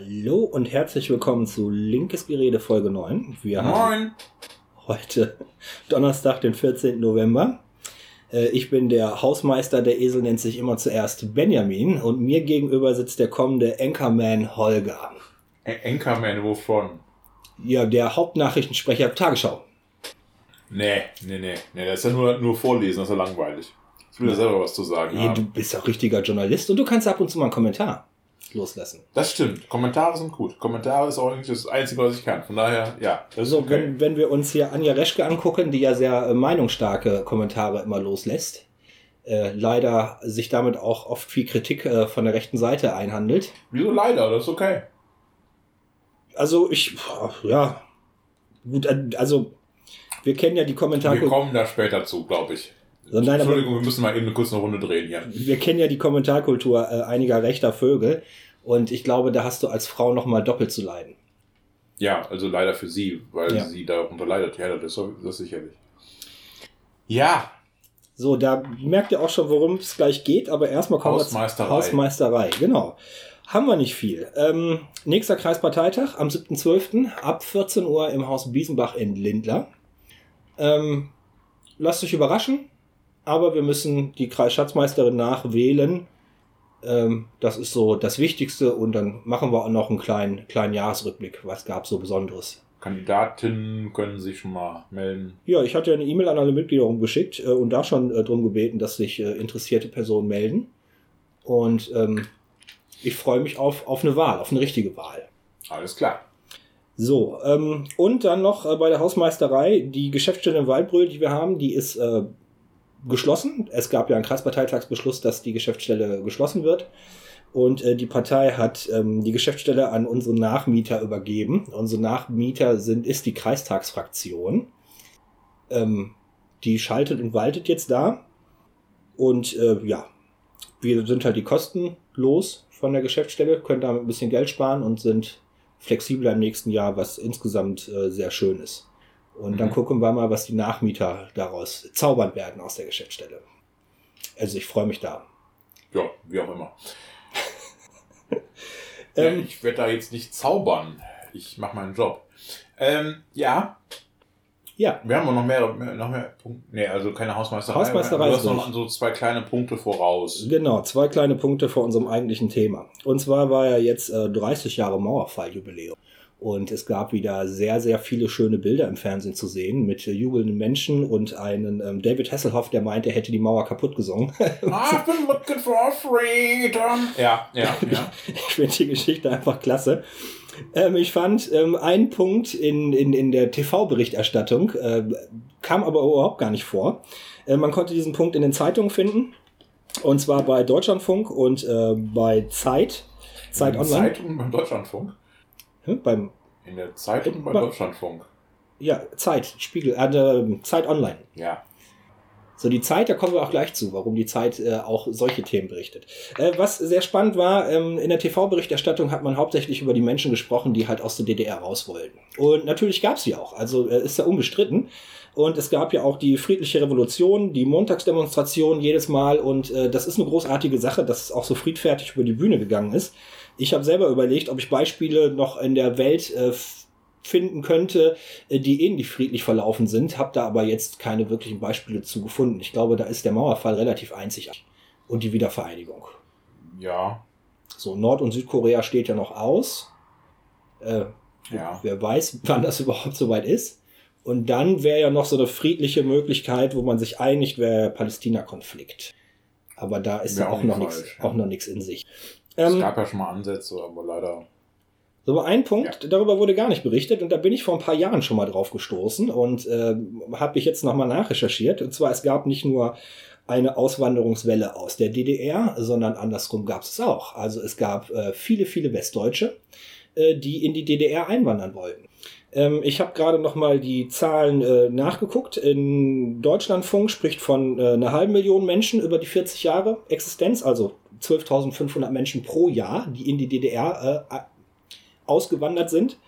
Hallo und herzlich willkommen zu Linkes Gerede Folge 9. Wir haben Moin. heute Donnerstag, den 14. November. Äh, Ich bin der Hausmeister, der Esel nennt sich immer zuerst Benjamin und mir gegenüber sitzt der kommende Anchorman Holger. A- Anchorman, wovon? Ja, der Hauptnachrichtensprecher Tagesschau. Nee, nee, nee, nee, das ist ja nur, nur vorlesen, das ist ja langweilig. Ich will ja selber was zu sagen Nee, du haben. bist auch richtiger Journalist und du kannst ab und zu mal einen Kommentar loslassen. Das stimmt, Kommentare sind gut. Kommentare ist auch eigentlich das Einzige, was ich kann. Von daher, ja, So, okay. wenn, wenn wir uns hier Anja Reschke angucken, die ja sehr äh, meinungsstarke Kommentare immer loslässt, äh, leider sich damit auch oft viel Kritik äh, von der rechten Seite einhandelt. Wieso leider, das ist okay. Also ich, ja, gut, also wir kennen ja die Wir Kommentare, kommen da später zu, glaube ich. So, nein, aber- Entschuldigung, wir müssen mal eben eine kurze Runde drehen hier. wir kennen ja die Kommentarkultur äh, einiger rechter Vögel und ich glaube, da hast du als Frau noch mal doppelt zu leiden. Ja, also leider für sie, weil Ja. sie darunter leidet. Ja, das ist das sicherlich. Ja, So, da merkt ihr auch schon, worum es gleich geht, aber erstmal kommen wir zur Hausmeisterei. Hausmeisterei, genau. Haben wir nicht viel. Ähm, nächster Kreisparteitag am 7.12. ab 14 Uhr im Haus Biesenbach in Lindlar. Ähm, lasst euch überraschen, aber wir müssen die Kreisschatzmeisterin nachwählen. Ähm, das ist so das Wichtigste und dann machen wir auch noch einen kleinen, kleinen Jahresrückblick. Was gab so Besonderes? Kandidatinnen können sich schon mal melden. Ja, ich hatte eine E-Mail an alle Mitglieder rumgeschickt äh, und da schon äh, drum gebeten, dass sich äh, interessierte Personen melden. Und ähm, ich freue mich auf, auf eine Wahl, auf eine richtige Wahl. Alles klar. So, ähm, und dann noch äh, bei der Hausmeisterei, die Geschäftsstelle in Waldbröl, die wir haben, die ist äh, geschlossen. Es gab ja einen Kreisparteitagsbeschluss, dass die Geschäftsstelle geschlossen wird. Und äh, die Partei hat ähm, die Geschäftsstelle an unsere Nachmieter übergeben. Unsere Nachmieter sind, ist die Kreistagsfraktion. Ähm, die schaltet und waltet jetzt da. Und äh, ja, wir sind halt die Kosten los von der Geschäftsstelle, können damit ein bisschen Geld sparen und sind flexibler im nächsten Jahr, was insgesamt äh, sehr schön ist. Und dann Mhm. gucken wir mal, was die Nachmieter daraus zaubern werden aus der Geschäftsstelle. Also ich freue mich da. Ja, wie auch immer. ja, Ähm, ich werde da jetzt nicht zaubern. Ich mache meinen Job. Ähm, ja, ja, wir haben noch mehr, mehr, noch mehr Punkte. Nee, also keine Hausmeisterei. Hausmeisterei Du hast noch so zwei kleine Punkte voraus. genau, zwei kleine Punkte vor unserem eigentlichen Thema. Und zwar war ja jetzt äh, 30 Jahre Mauerfalljubiläum. Und es gab wieder sehr, sehr viele schöne Bilder im Fernsehen zu sehen mit äh, jubelnden Menschen und einen ähm, David Hasselhoff, der meinte, er hätte die Mauer kaputt gesungen. I've been looking for freedom. Ja, ja, ja. Ich finde die Geschichte einfach klasse. Ähm, ich fand ähm, einen Punkt in, in, in der TV-Berichterstattung, äh, kam aber überhaupt gar nicht vor. Äh, man konnte diesen Punkt in den Zeitungen finden. Und zwar bei Deutschlandfunk und äh, bei Zeit. Zeit In Online. Zeitung beim Deutschlandfunk. Hm, beim, In der Zeitung beim Bei- Deutschlandfunk. ja, Zeit, Spiegel, äh, Zeit Online. Ja. So, die Zeit, da kommen wir auch gleich zu, warum die Zeit äh, auch solche Themen berichtet. Äh, was sehr spannend war, ähm, in der TV-Berichterstattung hat man hauptsächlich über die Menschen gesprochen, die halt aus der DDR raus wollten. Und natürlich gab es sie auch, also äh, ist ja unbestritten. Und es gab ja auch die friedliche Revolution, die Montagsdemonstration jedes Mal. Und äh, das ist eine großartige Sache, dass es auch so friedfertig über die Bühne gegangen ist. Ich habe selber überlegt, ob ich Beispiele noch in der Welt äh, finden könnte, äh, die ähnlich friedlich verlaufen sind, habe da aber jetzt keine wirklichen Beispiele zu gefunden. Ich glaube, da ist der Mauerfall relativ einzigartig. Und die Wiedervereinigung. Ja. So, Nord- und Südkorea steht ja noch aus. Äh, Ja. Wer weiß, wann das überhaupt soweit ist. Und dann wäre ja noch so eine friedliche Möglichkeit, wo man sich einigt, wäre der Palästina-Konflikt. Aber da ist ja auch noch nicht nichts, ja. auch noch nichts in sich. Es Ähm, gab ja schon mal Ansätze, aber leider. So, aber ein Punkt, darüber wurde gar nicht berichtet und da bin ich vor ein paar Jahren schon mal drauf gestoßen und äh, habe ich jetzt nochmal nachrecherchiert. Und zwar, es gab nicht nur eine Auswanderungswelle aus der DDR, sondern andersrum gab es auch. Also es gab äh, viele, viele Westdeutsche, äh, die in die DDR einwandern wollten. Ähm, ich habe gerade nochmal die Zahlen äh, nachgeguckt. In Deutschlandfunk spricht von äh, einer halben Million Menschen über die 40 Jahre Existenz, also 12.500 Menschen pro Jahr, die in die DDR äh, ausgewandert sind.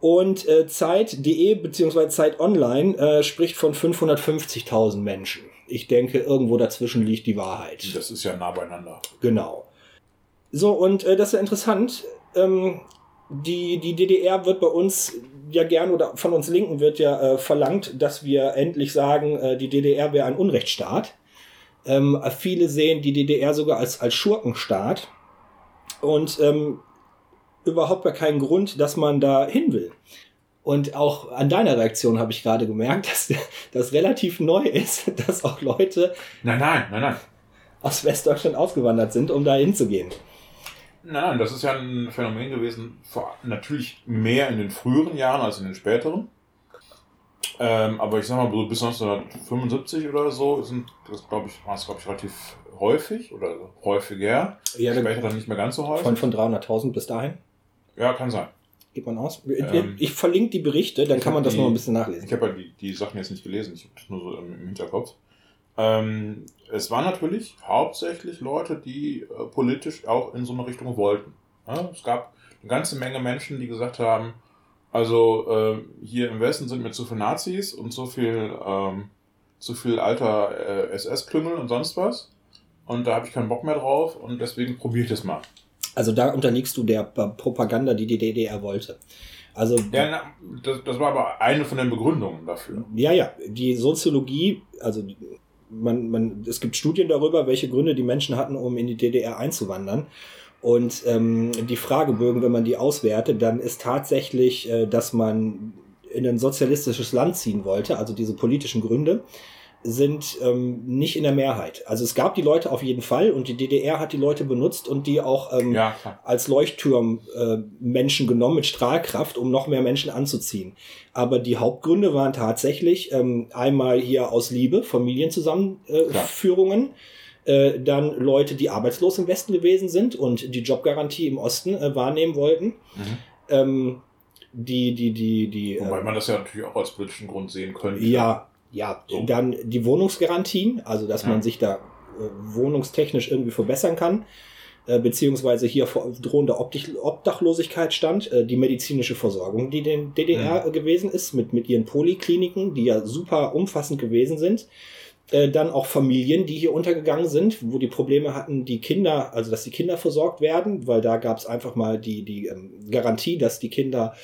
Und äh, Zeit.de bzw. Zeit Online äh, spricht von 550.000 Menschen. Ich denke, irgendwo dazwischen liegt die Wahrheit. Das ist ja nah beieinander. Genau. So, und äh, das ist ja interessant. ähm, die, die DDR wird bei uns ja gern oder von uns Linken wird ja äh, verlangt, dass wir endlich sagen, äh, die DDR wäre ein Unrechtsstaat. Ähm, viele sehen die DDR sogar als, als Schurkenstaat und ähm, überhaupt gar keinen Grund, dass man da hin will. Und auch an deiner Reaktion habe ich gerade gemerkt, dass das relativ neu ist, dass auch Leute nein, nein, nein, nein. aus Westdeutschland ausgewandert sind, um da hinzugehen. Nein, nein, das ist ja ein Phänomen gewesen, natürlich mehr in den früheren Jahren als in den späteren. Ähm, aber ich sag mal, bis 1975 oder so sind das, glaube ich, war es, glaube ich, relativ häufig oder häufiger. Ja, Später dann nicht mehr ganz so häufig. Von, von 300.000 bis dahin? Ja, kann sein. Geht man aus? Ähm, ich verlinke die Berichte, dann kann man das die, noch ein bisschen nachlesen. Ich habe ja die, die Sachen jetzt nicht gelesen, ich habe das nur so im, im Hinterkopf. Ähm, es waren natürlich hauptsächlich Leute, die äh, politisch auch in so eine Richtung wollten. Ja, es gab eine ganze Menge Menschen, die gesagt haben, also äh, hier im Westen sind mir zu viele Nazis und so viel, ähm, zu viel alter äh, SS-Klüngel und sonst was. Und da habe ich keinen Bock mehr drauf und deswegen probiere ich das mal. Also da unterliegst du der Propaganda, die die DDR wollte. Also, ja, na, das, das war aber eine von den Begründungen dafür. Ja, ja. Die Soziologie, also man, man, es gibt Studien darüber, welche Gründe die Menschen hatten, um in die DDR einzuwandern. Und ähm, die Fragebögen, wenn man die auswertet, dann ist tatsächlich, äh, dass man in ein sozialistisches Land ziehen wollte, also diese politischen Gründe sind ähm, nicht in der Mehrheit. Also es gab die Leute auf jeden Fall und die DDR hat die Leute benutzt und die auch ähm, ja, als Leuchtturm äh, Menschen genommen mit Strahlkraft, um noch mehr Menschen anzuziehen. Aber die Hauptgründe waren tatsächlich ähm, einmal hier aus Liebe, Familienzusammenführungen, äh, dann Leute, die arbeitslos im Westen gewesen sind und die Jobgarantie im Osten äh, wahrnehmen wollten. Mhm. Ähm, die, die, die, die. Wobei man das ja natürlich auch als politischen Grund sehen könnte. Ja, ja, so. dann die Wohnungsgarantien, also dass ja. man sich da äh, wohnungstechnisch irgendwie verbessern kann, äh, beziehungsweise hier vor drohender Obdachlosigkeit stand, äh, die medizinische Versorgung, die in DDR ja. gewesen ist, mit, mit ihren Polikliniken, die ja super umfassend gewesen sind. Äh, dann auch Familien, die hier untergegangen sind, wo die Probleme hatten, die Kinder, also dass die Kinder versorgt werden, weil da gab es einfach mal die, die ähm, Garantie, dass die Kinder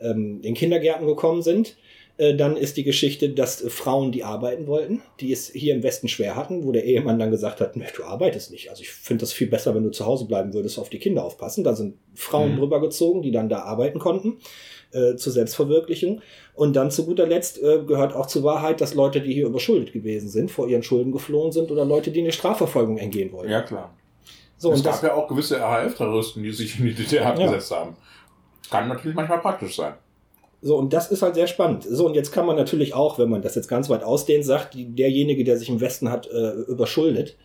ähm, in Kindergärten gekommen sind. Äh, dann ist die Geschichte, dass Frauen, die arbeiten wollten, die es hier im Westen schwer hatten, wo der Ehemann dann gesagt hat, du arbeitest nicht. Also ich finde das viel besser, wenn du zu Hause bleiben würdest, auf die Kinder aufpassen. Da sind Frauen mhm. drüber gezogen, die dann da arbeiten konnten, äh, zur Selbstverwirklichung. Und dann zu guter Letzt äh, gehört auch zur Wahrheit, dass Leute, die hier überschuldet gewesen sind, vor ihren Schulden geflohen sind oder Leute, die eine Strafverfolgung entgehen wollten. Ja, klar. So, es gab ja auch gewisse RAF-Terroristen, die sich in die DDR abgesetzt ja. haben. Kann natürlich manchmal praktisch sein. So, und das ist halt sehr spannend. So, und jetzt kann man natürlich auch, wenn man das jetzt ganz weit ausdehnt, sagt, derjenige, der sich im Westen hat äh, überschuldet,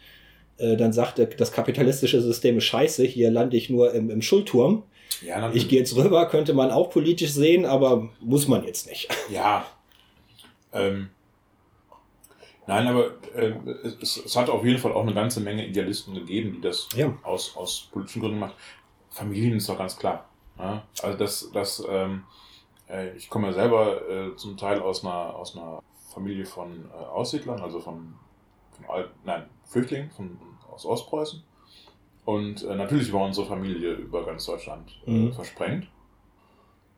äh, dann sagt, er, das kapitalistische System ist scheiße, hier lande ich nur im, im Schuldturm. Ja, ich gehe jetzt rüber, könnte man auch politisch sehen, aber muss man jetzt nicht. Ja. Ähm, nein, aber äh, es, es, hat auf jeden Fall auch eine ganze Menge Idealisten gegeben, die das ja. aus, aus politischen Gründen machen. Familien ist doch ganz klar. Ja? Also das, das ähm, äh, ich komme ja selber äh, zum Teil aus einer, aus einer Familie von äh, Aussiedlern, also von, von Al nein, Flüchtlingen von, aus Ostpreußen. Und äh, natürlich war unsere Familie über ganz Deutschland äh, mhm. versprengt.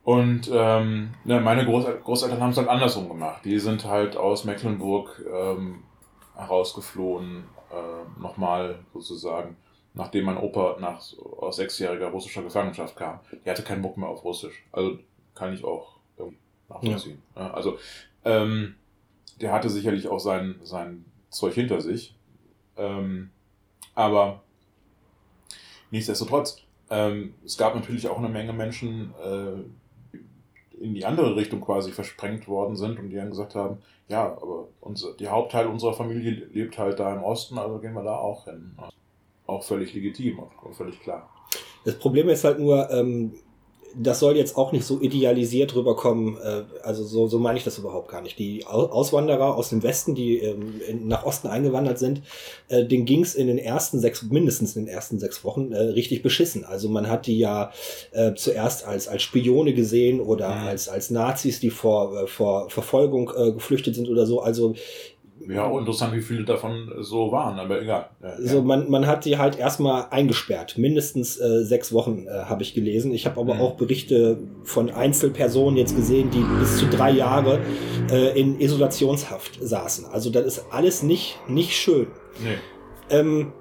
Und ähm, ne, meine Großel Großeltern haben es halt andersrum gemacht. Die sind halt aus Mecklenburg ähm, herausgeflohen, äh, nochmal sozusagen, nachdem mein Opa nach aus sechsjähriger russischer Gefangenschaft kam. Die hatte keinen Bock mehr auf Russisch. Also kann ich auch nachvollziehen. Ja. also ähm, der hatte sicherlich auch sein, sein Zeug hinter sich. Ähm, aber nichtsdestotrotz, ähm, es gab natürlich auch eine Menge Menschen, äh, in die andere Richtung quasi versprengt worden sind und die dann gesagt haben, ja, aber unser, die Hauptteil unserer Familie lebt halt da im Osten, also gehen wir da auch hin. Auch völlig legitim und völlig klar. Das Problem ist halt nur, ähm, das soll jetzt auch nicht so idealisiert rüberkommen. Äh, also so, so meine ich das überhaupt gar nicht. Die Auswanderer aus dem Westen, die ähm, nach Osten eingewandert sind, äh, denen ging's in den ersten sechs, mindestens in den ersten sechs Wochen äh, richtig beschissen. Also man hat die ja äh, zuerst als, als Spione gesehen oder mhm. als, als Nazis, die vor, vor Verfolgung geflüchtet sind oder so. Also ja, interessant, wie viele davon so waren, aber egal. Ja, so, man, man hat die halt erstmal eingesperrt. Mindestens äh, sechs Wochen äh, habe ich gelesen. Ich habe aber mhm. auch Berichte von Einzelpersonen jetzt gesehen, die bis zu drei Jahre äh, in Isolationshaft saßen. Also das ist alles nicht, nicht schön. Nee. Ähm,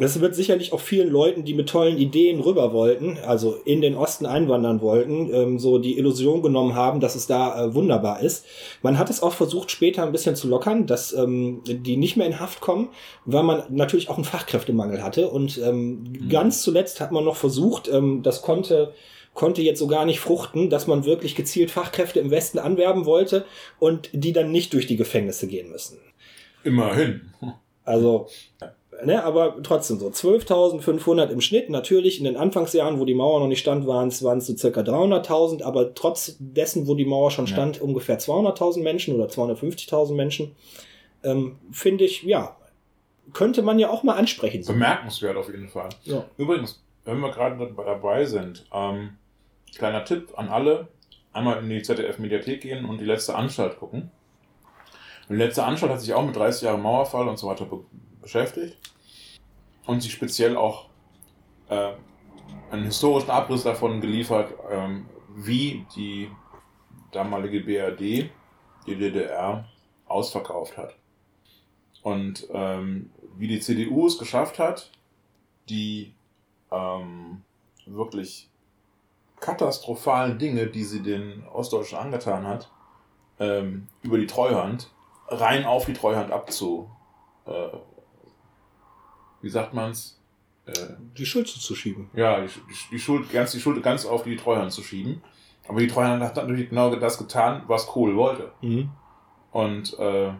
das wird sicherlich auch vielen Leuten, die mit tollen Ideen rüber wollten, also in den Osten einwandern wollten, ähm, so die Illusion genommen haben, dass es da äh, wunderbar ist. Man hat es auch versucht, später ein bisschen zu lockern, dass ähm, die nicht mehr in Haft kommen, weil man natürlich auch einen Fachkräftemangel hatte. Und ähm, mhm. ganz zuletzt hat man noch versucht, ähm, das konnte konnte jetzt so gar nicht fruchten, dass man wirklich gezielt Fachkräfte im Westen anwerben wollte und die dann nicht durch die Gefängnisse gehen müssen. Immerhin. Also ne, aber trotzdem so 12.500 im Schnitt. Natürlich in den Anfangsjahren, wo die Mauer noch nicht stand, waren es waren es so circa 300.000, aber trotz dessen, wo die Mauer schon stand, ja. ungefähr 200.000 Menschen oder 250.000 Menschen. Ähm, Finde ich, ja, könnte man ja auch mal ansprechen. Bemerkenswert auf jeden Fall. Ja. Übrigens, wenn wir gerade dabei sind, ähm, kleiner Tipp an alle, einmal in die ZDF-Mediathek gehen und die letzte Anstalt gucken. Die letzte Anstalt hat sich auch mit 30 Jahren Mauerfall und so weiter beschäftigt und sich speziell auch äh, einen historischen Abriss davon geliefert, ähm, wie die damalige BRD die DDR ausverkauft hat. Und ähm, wie die CDU es geschafft hat, die ähm, wirklich katastrophalen Dinge, die sie den Ostdeutschen angetan hat, ähm, über die Treuhand, rein auf die Treuhand abzu, äh, wie sagt man's? Äh, die Schuld zu schieben. Ja, die, die, Schuld, ganz, die Schuld ganz auf die Treuhand zu schieben. Aber die Treuhand hat natürlich genau das getan, was Kohl wollte. Mhm. Und äh,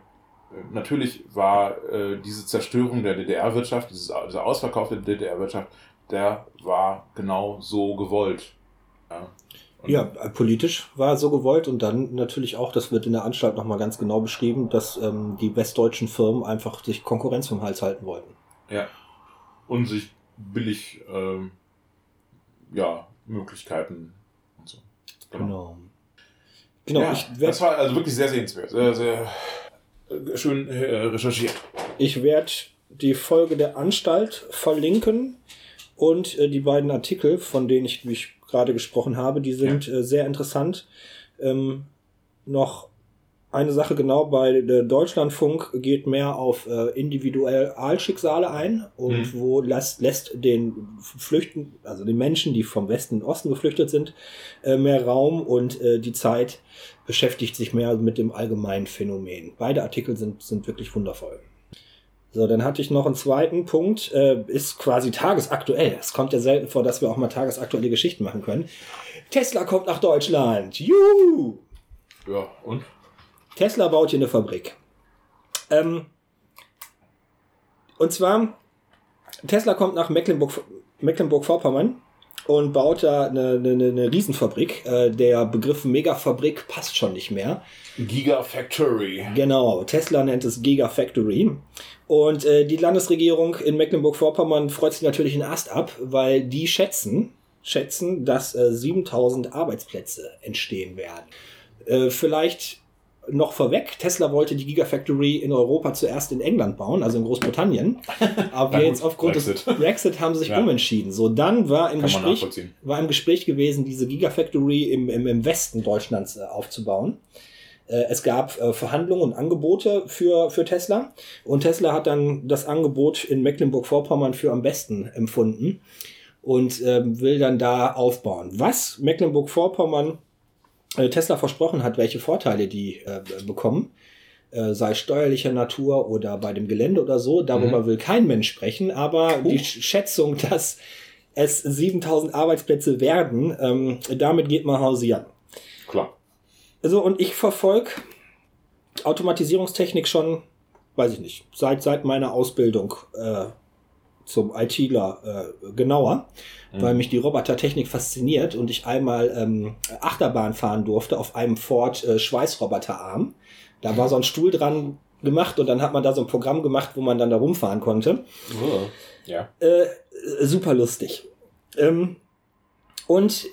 natürlich war äh, diese Zerstörung der DDR-Wirtschaft, dieser Ausverkauf der DDR-Wirtschaft, der war genau so gewollt. Ja. ja, politisch war so gewollt und dann natürlich auch, das wird in der Anstalt nochmal ganz genau beschrieben, dass ähm, die westdeutschen Firmen einfach sich Konkurrenz vom Hals halten wollten. Ja. Und sich billig, ähm, ja, Möglichkeiten und so. Genau. Genau. genau ja, das war also wirklich sehr sehenswert. Sehr, sehr äh, schön äh, recherchiert. Ich werde die Folge der Anstalt verlinken und äh, die beiden Artikel, von denen ich, mich gerade gesprochen habe, die sind ja. äh, sehr interessant. Ähm, noch eine Sache genau bei der Deutschlandfunk geht mehr auf äh, Individualschicksale ein und mhm. wo lässt, lässt den Flüchten, also den Menschen, die vom Westen in den Osten geflüchtet sind, äh, mehr Raum und äh, die Zeit beschäftigt sich mehr mit dem allgemeinen Phänomen. Beide Artikel sind, sind wirklich wundervoll. So, dann hatte ich noch einen zweiten Punkt, äh, ist quasi tagesaktuell. Es kommt ja selten vor, dass wir auch mal tagesaktuelle Geschichten machen können. Tesla kommt nach Deutschland. Juhu! Ja, und? Tesla baut hier eine Fabrik. Ähm, und zwar, Tesla kommt nach Mecklenburg, Mecklenburg-Vorpommern und baut da eine, eine, eine Riesenfabrik. Äh, der Begriff Megafabrik passt schon nicht mehr. Gigafactory. Genau, Tesla nennt es Gigafactory. Und äh, die Landesregierung in Mecklenburg-Vorpommern freut sich natürlich einen Ast ab, weil die schätzen, schätzen, dass äh, 7000 Arbeitsplätze entstehen werden. Äh, vielleicht noch vorweg, Tesla wollte die Gigafactory in Europa zuerst in England bauen, also in Großbritannien. Aber jetzt aufgrund Brexit. des Brexit haben sie sich ja. umentschieden. So, dann war im, Gespräch, war im Gespräch gewesen, diese Gigafactory im, im, im Westen Deutschlands äh, aufzubauen. Äh, es gab äh, Verhandlungen und Angebote für, für Tesla. Und Tesla hat dann das Angebot in Mecklenburg-Vorpommern für am besten empfunden und ähm, will dann da aufbauen. Was Mecklenburg-Vorpommern Tesla versprochen hat, welche Vorteile die äh, bekommen, äh, sei steuerlicher Natur oder bei dem Gelände oder so, darüber mhm. will kein Mensch sprechen, aber Puh. die Schätzung, dass es 7000 Arbeitsplätze werden, ähm, damit geht man hausieren. Klar. Also, und ich verfolge Automatisierungstechnik schon, weiß ich nicht, seit, seit meiner Ausbildung äh, zum ITler äh, genauer mhm. weil mich die Robotertechnik fasziniert und ich einmal ähm, Achterbahn fahren durfte auf einem Ford äh, Schweißroboterarm. Da war so ein Stuhl dran gemacht und dann hat man da so ein Programm gemacht, wo man dann da rumfahren konnte. Oh, ja. Äh, super lustig. Ähm, und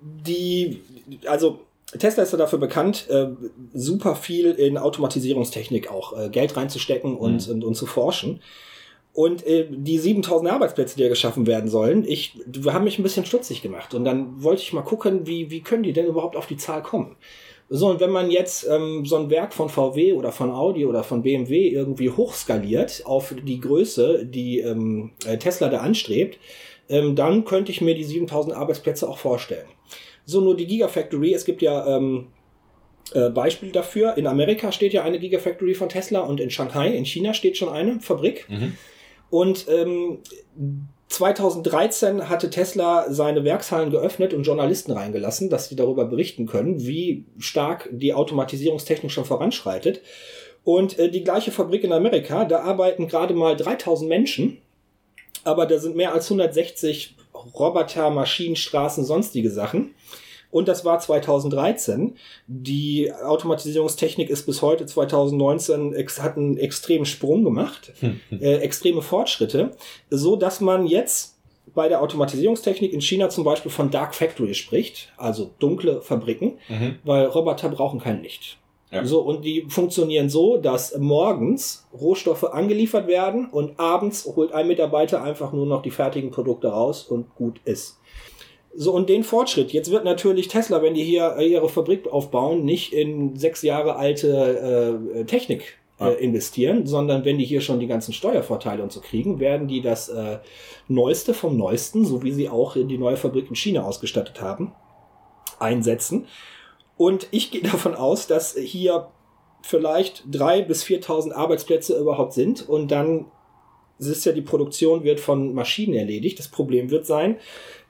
die, also Tesla ist ja dafür bekannt, äh, super viel in Automatisierungstechnik auch äh, Geld reinzustecken und, mhm. und, und zu forschen. Und äh, die 7000 Arbeitsplätze, die ja geschaffen werden sollen, ich, haben mich ein bisschen stutzig gemacht. Und dann wollte ich mal gucken, wie, wie können die denn überhaupt auf die Zahl kommen? So, und wenn man jetzt ähm, so ein Werk von VW oder von Audi oder von BMW irgendwie hochskaliert auf die Größe, die ähm, äh, Tesla da anstrebt, ähm, dann könnte ich mir die 7000 Arbeitsplätze auch vorstellen. So, nur die Gigafactory, es gibt ja ähm, äh, Beispiel dafür. In Amerika steht ja eine Gigafactory von Tesla und in Shanghai, in China steht schon eine Fabrik. Mhm. Und ähm, 2013 hatte Tesla seine Werkshallen geöffnet und Journalisten reingelassen, dass sie darüber berichten können, wie stark die Automatisierungstechnik schon voranschreitet. Und äh, die gleiche Fabrik in Amerika, da arbeiten gerade mal 3000 Menschen, aber da sind mehr als 160 Roboter, Maschinen, Straßen, sonstige Sachen. Und das war 2013. Die Automatisierungstechnik ist bis heute 2019 hat einen extremen Sprung gemacht, äh, extreme Fortschritte, so dass man jetzt bei der Automatisierungstechnik in China zum Beispiel von Dark Factory spricht, also dunkle Fabriken, mhm. weil Roboter brauchen kein Licht. Ja. So, und die funktionieren so, dass morgens Rohstoffe angeliefert werden und abends holt ein Mitarbeiter einfach nur noch die fertigen Produkte raus und gut ist. So, und den Fortschritt. Jetzt wird natürlich Tesla, wenn die hier äh, ihre Fabrik aufbauen, nicht in sechs Jahre alte äh, Technik äh, investieren, sondern wenn die hier schon die ganzen Steuervorteile und so kriegen, werden die das äh, Neueste vom Neuesten, so wie sie auch die neue Fabrik in China ausgestattet haben, einsetzen. Und ich gehe davon aus, dass hier vielleicht drei bis 4.000 Arbeitsplätze überhaupt sind und dann es ist ja die Produktion wird von Maschinen erledigt. Das Problem wird sein,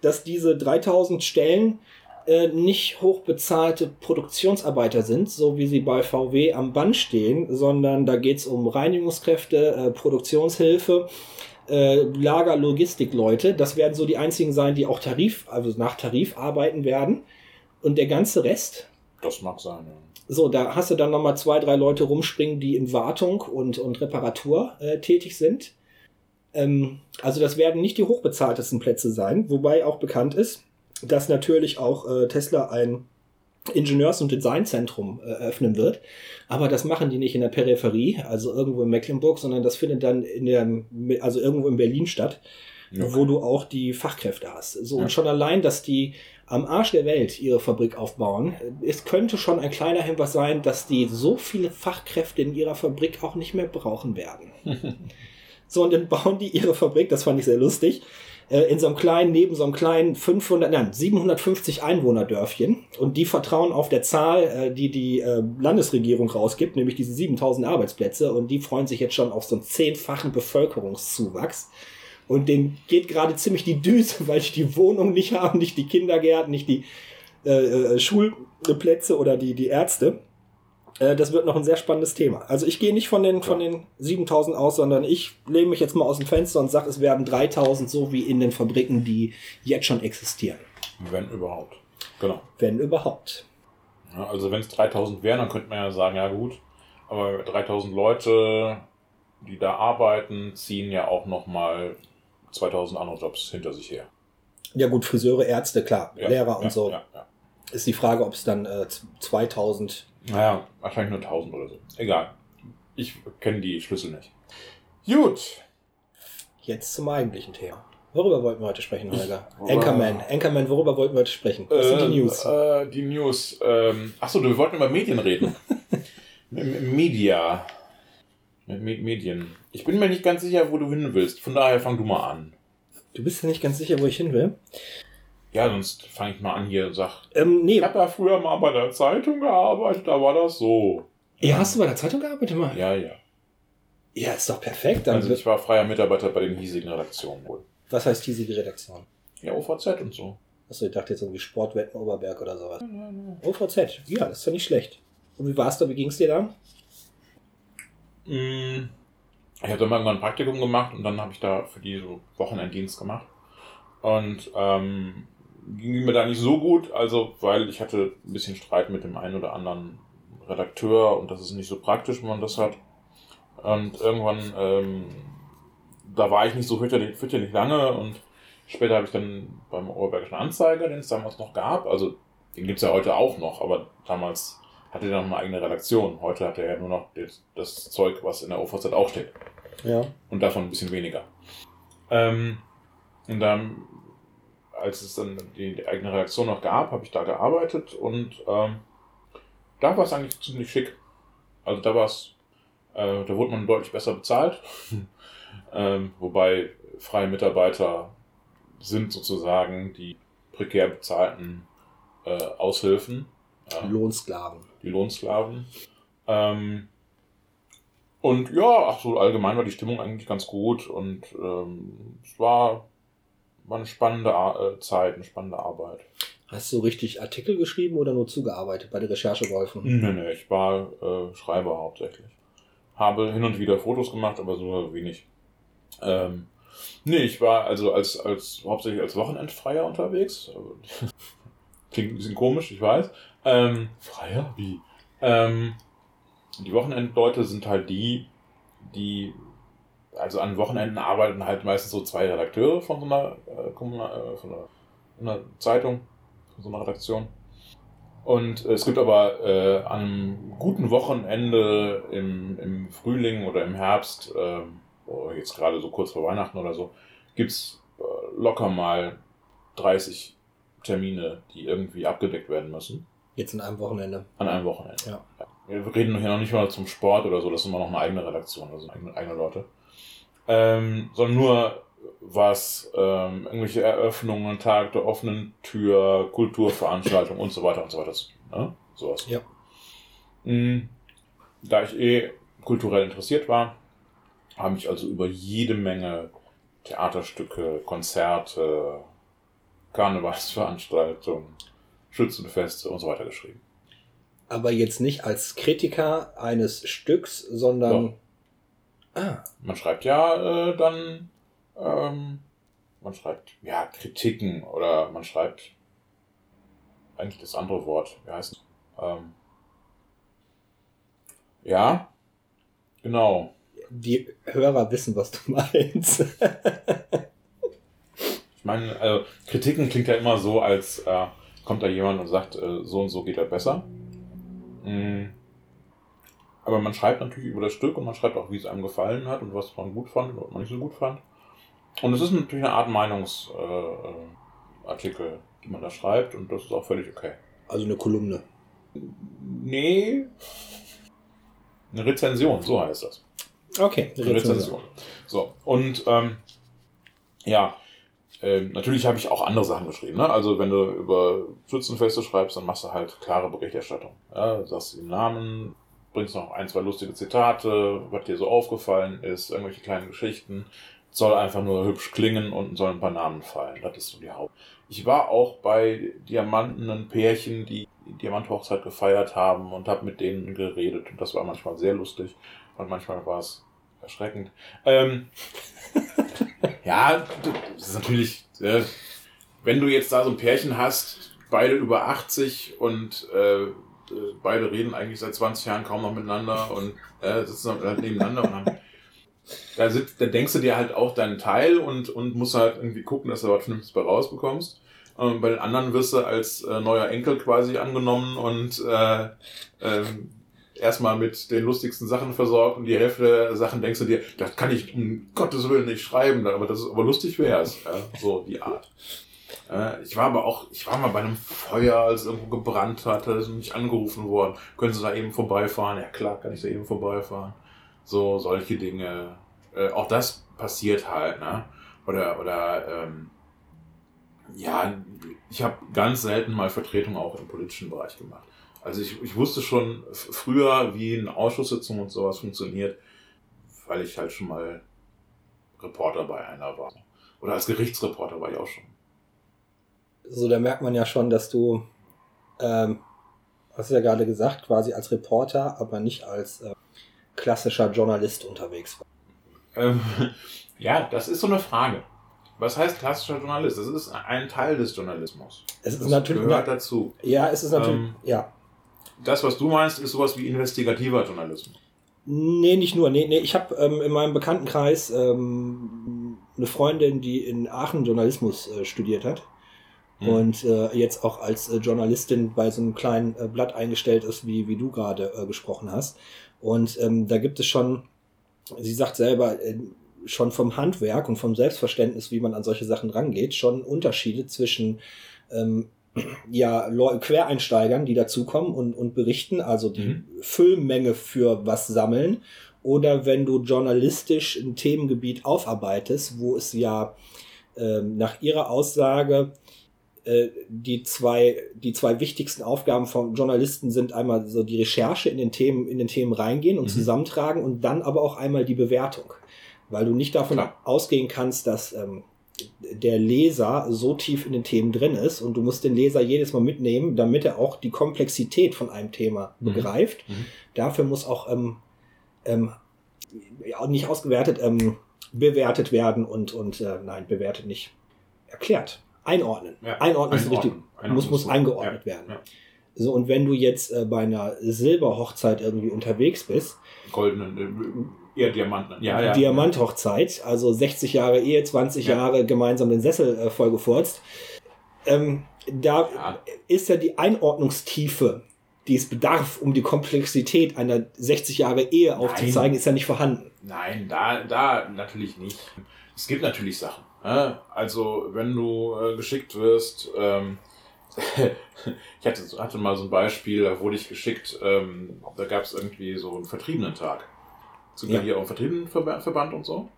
dass diese 3000 Stellen äh, nicht hochbezahlte Produktionsarbeiter sind, so wie sie bei VW am Band stehen, sondern da geht es um Reinigungskräfte, äh, Produktionshilfe, äh, Lager, Logistikleute. Das werden so die einzigen sein, die auch Tarif, also nach Tarif arbeiten werden. Und der ganze Rest. Das mag sein, ja. So, da hast du dann nochmal zwei, drei Leute rumspringen, die in Wartung und, und Reparatur äh, tätig sind. Ähm, also das werden nicht die hochbezahltesten Plätze sein, wobei auch bekannt ist, dass natürlich auch äh, Tesla ein Ingenieurs- und Designzentrum äh, eröffnen wird. Aber das machen die nicht in der Peripherie, also irgendwo in Mecklenburg, sondern das findet dann in der, also irgendwo in Berlin statt, okay. wo du auch die Fachkräfte hast. So, ja. und schon allein, dass die am Arsch der Welt ihre Fabrik aufbauen, es könnte schon ein kleiner Hinweis sein, dass die so viele Fachkräfte in ihrer Fabrik auch nicht mehr brauchen werden. So, und dann bauen die ihre Fabrik, das fand ich sehr lustig, äh, in so einem kleinen, neben so einem kleinen 500, nein, 750 Einwohnerdörfchen. Und die vertrauen auf der Zahl, äh, die die äh, Landesregierung rausgibt, nämlich diese 7000 Arbeitsplätze. Und die freuen sich jetzt schon auf so einen zehnfachen Bevölkerungszuwachs. Und denen geht gerade ziemlich die Düse, weil die die Wohnung nicht haben, nicht die Kindergärten, nicht die äh, Schulplätze oder die, die Ärzte. Äh, das wird noch ein sehr spannendes Thema. Also ich gehe nicht von den, von den 7000 aus, sondern ich lehne mich jetzt mal aus dem Fenster und sage, es werden 3000, so wie in den Fabriken, die jetzt schon existieren. Wenn überhaupt. Genau. Wenn überhaupt. Ja, also wenn es 3000 wären, dann könnte man ja sagen, ja gut, aber 3000 Leute, die da arbeiten, ziehen ja auch nochmal 2000 andere Jobs hinter sich her. Ja gut, Friseure, Ärzte, klar, ja, Lehrer und ja, so. Ist die Frage, ob es dann äh, 2000 naja, wahrscheinlich nur 1000 oder so. Egal. Ich kenne die Schlüssel nicht. Gut. Jetzt zum eigentlichen Thema. Worüber wollten wir heute sprechen, Holger? Anchorman. Anchorman, worüber wollten wir heute sprechen? Was äh, sind die News? Äh, die News. Ähm, achso, wir wollten über Medien reden. Media. Medien. Ich bin mir nicht ganz sicher, wo du hin willst. Von daher fang du mal an. Du bist ja nicht ganz sicher, wo ich hin will. Ja, sonst fange ich mal an hier und sag. Ähm, nee. Ich habe ja früher mal bei der Zeitung gearbeitet, da war das so. Ja, hast du bei der Zeitung gearbeitet mal? Ja, ja. Ja, ist doch perfekt. Dann also ich war freier Mitarbeiter bei den hiesigen Redaktionen wohl. Was heißt hiesige Redaktion? Ja, OVZ und so. Achso, ich dachte jetzt irgendwie Sportwetten Oberberg oder sowas. Nein, nein, nein. OVZ, ja, das ist ja nicht schlecht. Und wie war's da? Wie ging's dir da? Mm, ich habe dann mal irgendwann ein Praktikum gemacht und dann habe ich da für die so Wochenenddienst gemacht. Und ähm, ging mir da nicht so gut, also weil ich hatte ein bisschen Streit mit dem einen oder anderen Redakteur und das ist nicht so praktisch, wenn man das hat. Und irgendwann, ähm, da war ich nicht so fürchterlich, fürchterlich lange und später habe ich dann beim Oberbergischen Anzeiger, den es damals noch gab, also Den gibt es ja heute auch noch, aber damals hatte er noch eine eigene Redaktion. Heute hat er ja nur noch das Zeug, was in der OVZ auch steht. Ja. Und davon ein bisschen weniger. Ähm, und dann, als es dann die, eigene Redaktion noch gab, habe ich da gearbeitet und ähm, da war es eigentlich ziemlich schick. Also da war es, äh, da wurde man deutlich besser bezahlt. ähm, wobei freie Mitarbeiter sind sozusagen die prekär bezahlten äh, Aushilfen. Äh, Lohnsklaven. Die Lohnsklaven. Ähm, und ja, ach so allgemein war die Stimmung eigentlich ganz gut und ähm, es war, war eine spannende äh, Zeit, eine spannende Arbeit. Hast du richtig Artikel geschrieben oder nur zugearbeitet bei der Recherche geholfen? Nee, nee, ich war äh, Schreiber hauptsächlich. Habe hin und wieder Fotos gemacht, aber so wenig. Ähm, nee, ich war also als, als hauptsächlich als Wochenendfreier unterwegs. Klingt ein bisschen komisch, ich weiß. Ähm, Freier? Wie? Ähm, die Wochenendleute sind halt die, die, also an Wochenenden arbeiten halt meistens so zwei Redakteure von so einer, äh, von einer, einer Zeitung, von so einer Redaktion. Und es gibt aber äh, an einem guten Wochenende im, im Frühling oder im Herbst, äh, jetzt gerade so kurz vor Weihnachten oder so, gibt's äh, locker mal 30 Termine, die irgendwie abgedeckt werden müssen. Jetzt an einem Wochenende. An einem Wochenende. Ja. Wir reden hier noch nicht mal zum Sport oder so, das ist immer noch eine eigene Redaktion, also eigene, eigene Leute. Ähm, sondern nur was ähm, irgendwelche Eröffnungen, Tag der offenen Tür, Kulturveranstaltungen und so weiter und so weiter zu tun. Ne? Sowas. Ja. Mhm. Da ich eh kulturell interessiert war, habe ich also über jede Menge Theaterstücke, Konzerte, Karnevalsveranstaltungen, Schützenfeste und so weiter geschrieben. Aber jetzt nicht als Kritiker eines Stücks, sondern. Doch. Ah. Man schreibt ja äh, dann. Ähm, man schreibt ja Kritiken oder man schreibt eigentlich das andere Wort. Wie heißt es? Ähm, ja, genau. Die Hörer wissen, was du meinst. ich meine, also, Kritiken klingt ja immer so, als äh, kommt da jemand und sagt, äh, so und so geht er besser. Mhm. Aber man schreibt natürlich über das Stück und man schreibt auch, wie es einem gefallen hat und was man gut fand und was man nicht so gut fand. Und es ist natürlich eine Art Meinungsartikel, äh, die man da schreibt und das ist auch völlig okay. Also eine Kolumne. Nee. Eine Rezension, so heißt das. Okay, eine Rezension. Rezension. So, und ähm, ja, ähm, natürlich habe ich auch andere Sachen geschrieben. Ne? Also wenn du über Schützenfeste schreibst, dann machst du halt klare Berichterstattung. Ja? Sagst den Namen, bringst noch ein, zwei lustige Zitate, was dir so aufgefallen ist, irgendwelche kleinen Geschichten. Soll einfach nur hübsch klingen und soll ein paar Namen fallen. Das ist so die Haupt. Ich war auch bei Diamanten Pärchen, die die Diamanthochzeit gefeiert haben und habe mit denen geredet. Und das war manchmal sehr lustig und manchmal war es erschreckend. Ähm, ja, das ist natürlich, äh, wenn du jetzt da so ein Pärchen hast, beide über 80 und äh, beide reden eigentlich seit 20 Jahren kaum noch miteinander und äh, sitzen halt nebeneinander und haben, da, sitzt, da denkst du dir halt auch deinen Teil und, und musst halt irgendwie gucken, dass du was Vernünftiges bei rausbekommst. Und bei den anderen wirst du als äh, neuer Enkel quasi angenommen und äh, ähm, erstmal mit den lustigsten Sachen versorgt und die Hälfte der Sachen denkst du dir, das kann ich um Gottes Willen nicht schreiben, aber das ist aber lustig wäre es. Ja, so die Art. Äh, ich war aber auch, ich war mal bei einem Feuer, als es irgendwo gebrannt hat, da ist mich angerufen worden. Können Sie da eben vorbeifahren? Ja klar, kann ich da eben vorbeifahren. So, solche Dinge. Äh, auch das passiert halt, ne? Oder, oder, ähm, ja, ich habe ganz selten mal Vertretung auch im politischen Bereich gemacht. Also ich, ich wusste schon früher, wie eine Ausschusssitzung und sowas funktioniert, weil ich halt schon mal Reporter bei einer war. Oder als Gerichtsreporter war ich auch schon. So, da merkt man ja schon, dass du, ähm, hast du ja gerade gesagt, quasi als Reporter, aber nicht als äh, klassischer Journalist unterwegs warst. Ähm, ja, das ist so eine Frage. Was heißt klassischer Journalist? Das ist ein Teil des Journalismus. Es ist das natürlich gehört dazu. Ja, es ist natürlich. Ähm, ja das, was du meinst, ist sowas wie investigativer Journalismus. Nee, nicht nur. Nee, nee, ich habe ähm, in meinem Bekanntenkreis ähm, eine Freundin, die in Aachen Journalismus äh, studiert hat. Mhm. und äh, jetzt auch als äh, Journalistin bei so einem kleinen äh, Blatt eingestellt ist, wie, wie du gerade äh, gesprochen hast. Und ähm, da gibt es schon, sie sagt selber, äh, schon vom Handwerk und vom Selbstverständnis, wie man an solche Sachen rangeht, schon Unterschiede zwischen ähm, ja, Quereinsteigern, die dazukommen und, und berichten, also die mhm. Füllmenge für was sammeln, oder wenn du journalistisch ein Themengebiet aufarbeitest, wo es ja ähm, nach ihrer Aussage die zwei, die zwei wichtigsten Aufgaben von Journalisten sind einmal so die Recherche in den Themen, in den Themen reingehen und mhm. zusammentragen und dann aber auch einmal die Bewertung. Weil du nicht davon Klar. ausgehen kannst, dass ähm, der Leser so tief in den Themen drin ist und du musst den Leser jedes Mal mitnehmen, damit er auch die Komplexität von einem Thema mhm. begreift. Mhm. Dafür muss auch ähm, ähm, ja, nicht ausgewertet, ähm, bewertet werden und, und äh, nein, bewertet nicht, erklärt einordnen. Ja, einordnen ist richtig. Einordnen muss, muss eingeordnet ja, werden. Ja. So, und wenn du jetzt äh, bei einer Silberhochzeit irgendwie unterwegs bist. Goldenen, äh, eher Diamanten. Ja, ja. Diamanthochzeit, also 60 Jahre Ehe, 20 Jahre gemeinsam den Sessel äh, vollgefurzt. Ähm, da ist ja die Einordnungstiefe, die es bedarf, um die Komplexität einer 60 Jahre Ehe aufzuzeigen, Nein. ist ja nicht vorhanden. Nein, da, da natürlich nicht. Es gibt natürlich Sachen. Also, wenn du äh, geschickt wirst, ähm, ich hatte, hatte mal so ein Beispiel, da wurde ich geschickt, ähm, da gab es irgendwie so einen Vertriebenen-Tag. Sind ja. hier auch Vertriebenenverband und so.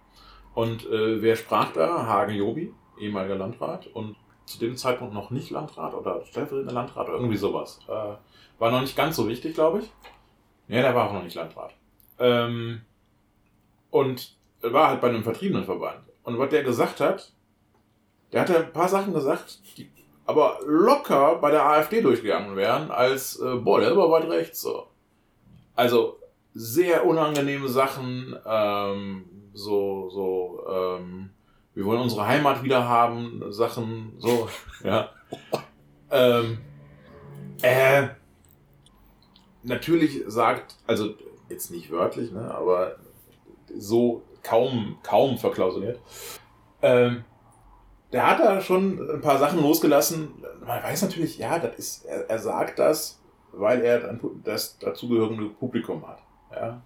Und äh, wer sprach da? Hagen Jobi, ehemaliger Landrat und zu dem Zeitpunkt noch nicht Landrat oder stellvertretender Landrat oder irgendwie sowas. Äh, war noch nicht ganz so wichtig, glaube ich. Ja, der war auch noch nicht Landrat. Ähm, und war halt bei einem Vertriebenenverband. Und was der gesagt hat, der hat ja ein paar Sachen gesagt, die aber locker bei der AfD durchgegangen wären, als, äh, boah, der aber weit rechts so. Also sehr unangenehme Sachen, ähm, so, so, ähm, wir wollen unsere Heimat wieder haben, Sachen, so, ja. ähm, äh, natürlich sagt, also jetzt nicht wörtlich, ne, aber so kaum, kaum verklausuliert. Ähm, der hat da schon ein paar Sachen losgelassen. Man weiß natürlich, ja, das ist, er, er sagt das, weil er dann das dazugehörige Publikum hat. Ja?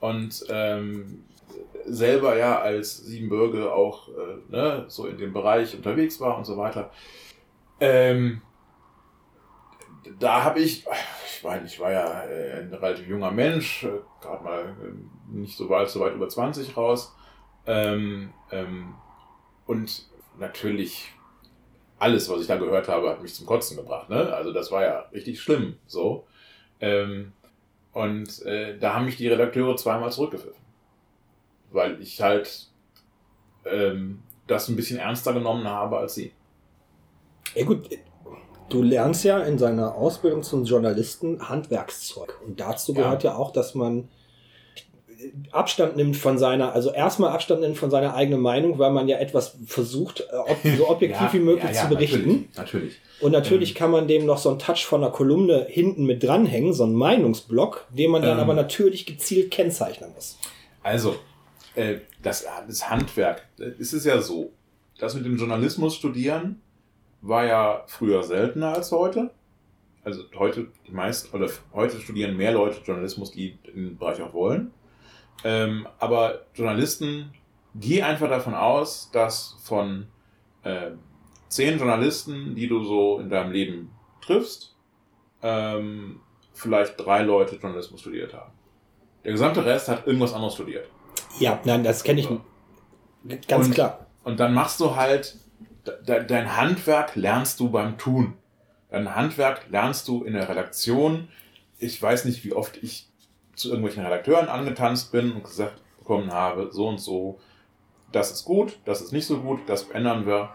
Und ähm, selber ja als Siebenbürger auch äh, ne, so in dem Bereich unterwegs war und so weiter. Ähm, da habe ich, ich meine, ich war ja äh, ein relativ junger Mensch, äh, gerade mal äh, nicht so weit, so weit über 20 raus. Ähm, ähm, und natürlich alles, was ich da gehört habe, hat mich zum Kotzen gebracht. Ne? Also das war ja richtig schlimm. So. Ähm, und äh, da haben mich die Redakteure zweimal zurückgepfiffen. Weil ich halt ähm, das ein bisschen ernster genommen habe als sie. Ja gut, du lernst ja in seiner Ausbildung zum Journalisten Handwerkszeug. Und dazu gehört ja, ja auch, dass man Abstand nimmt von seiner, also erstmal Abstand nimmt von seiner eigenen Meinung, weil man ja etwas versucht, äh, so objektiv ja, wie möglich ja, ja, zu berichten. Natürlich. natürlich. Und natürlich ähm, kann man dem noch so einen Touch von einer Kolumne hinten mit dranhängen, so einen Meinungsblock, den man dann ähm, aber natürlich gezielt kennzeichnen muss. Also, äh, das, das Handwerk, es ist ja so, das mit dem Journalismus studieren war ja früher seltener als heute. Also heute die meisten, oder heute studieren mehr Leute Journalismus, die den Bereich auch wollen. Ähm, aber Journalisten, geh einfach davon aus, dass von äh, zehn Journalisten, die du so in deinem Leben triffst, ähm, vielleicht drei Leute Journalismus studiert haben. Der gesamte Rest hat irgendwas anderes studiert. Ja, nein, das kenne ich so. ganz und, klar. Und dann machst du halt, de, dein Handwerk lernst du beim Tun. Dein Handwerk lernst du in der Redaktion. Ich weiß nicht, wie oft ich zu irgendwelchen Redakteuren angetanzt bin und gesagt bekommen habe, so und so, das ist gut, das ist nicht so gut, das ändern wir.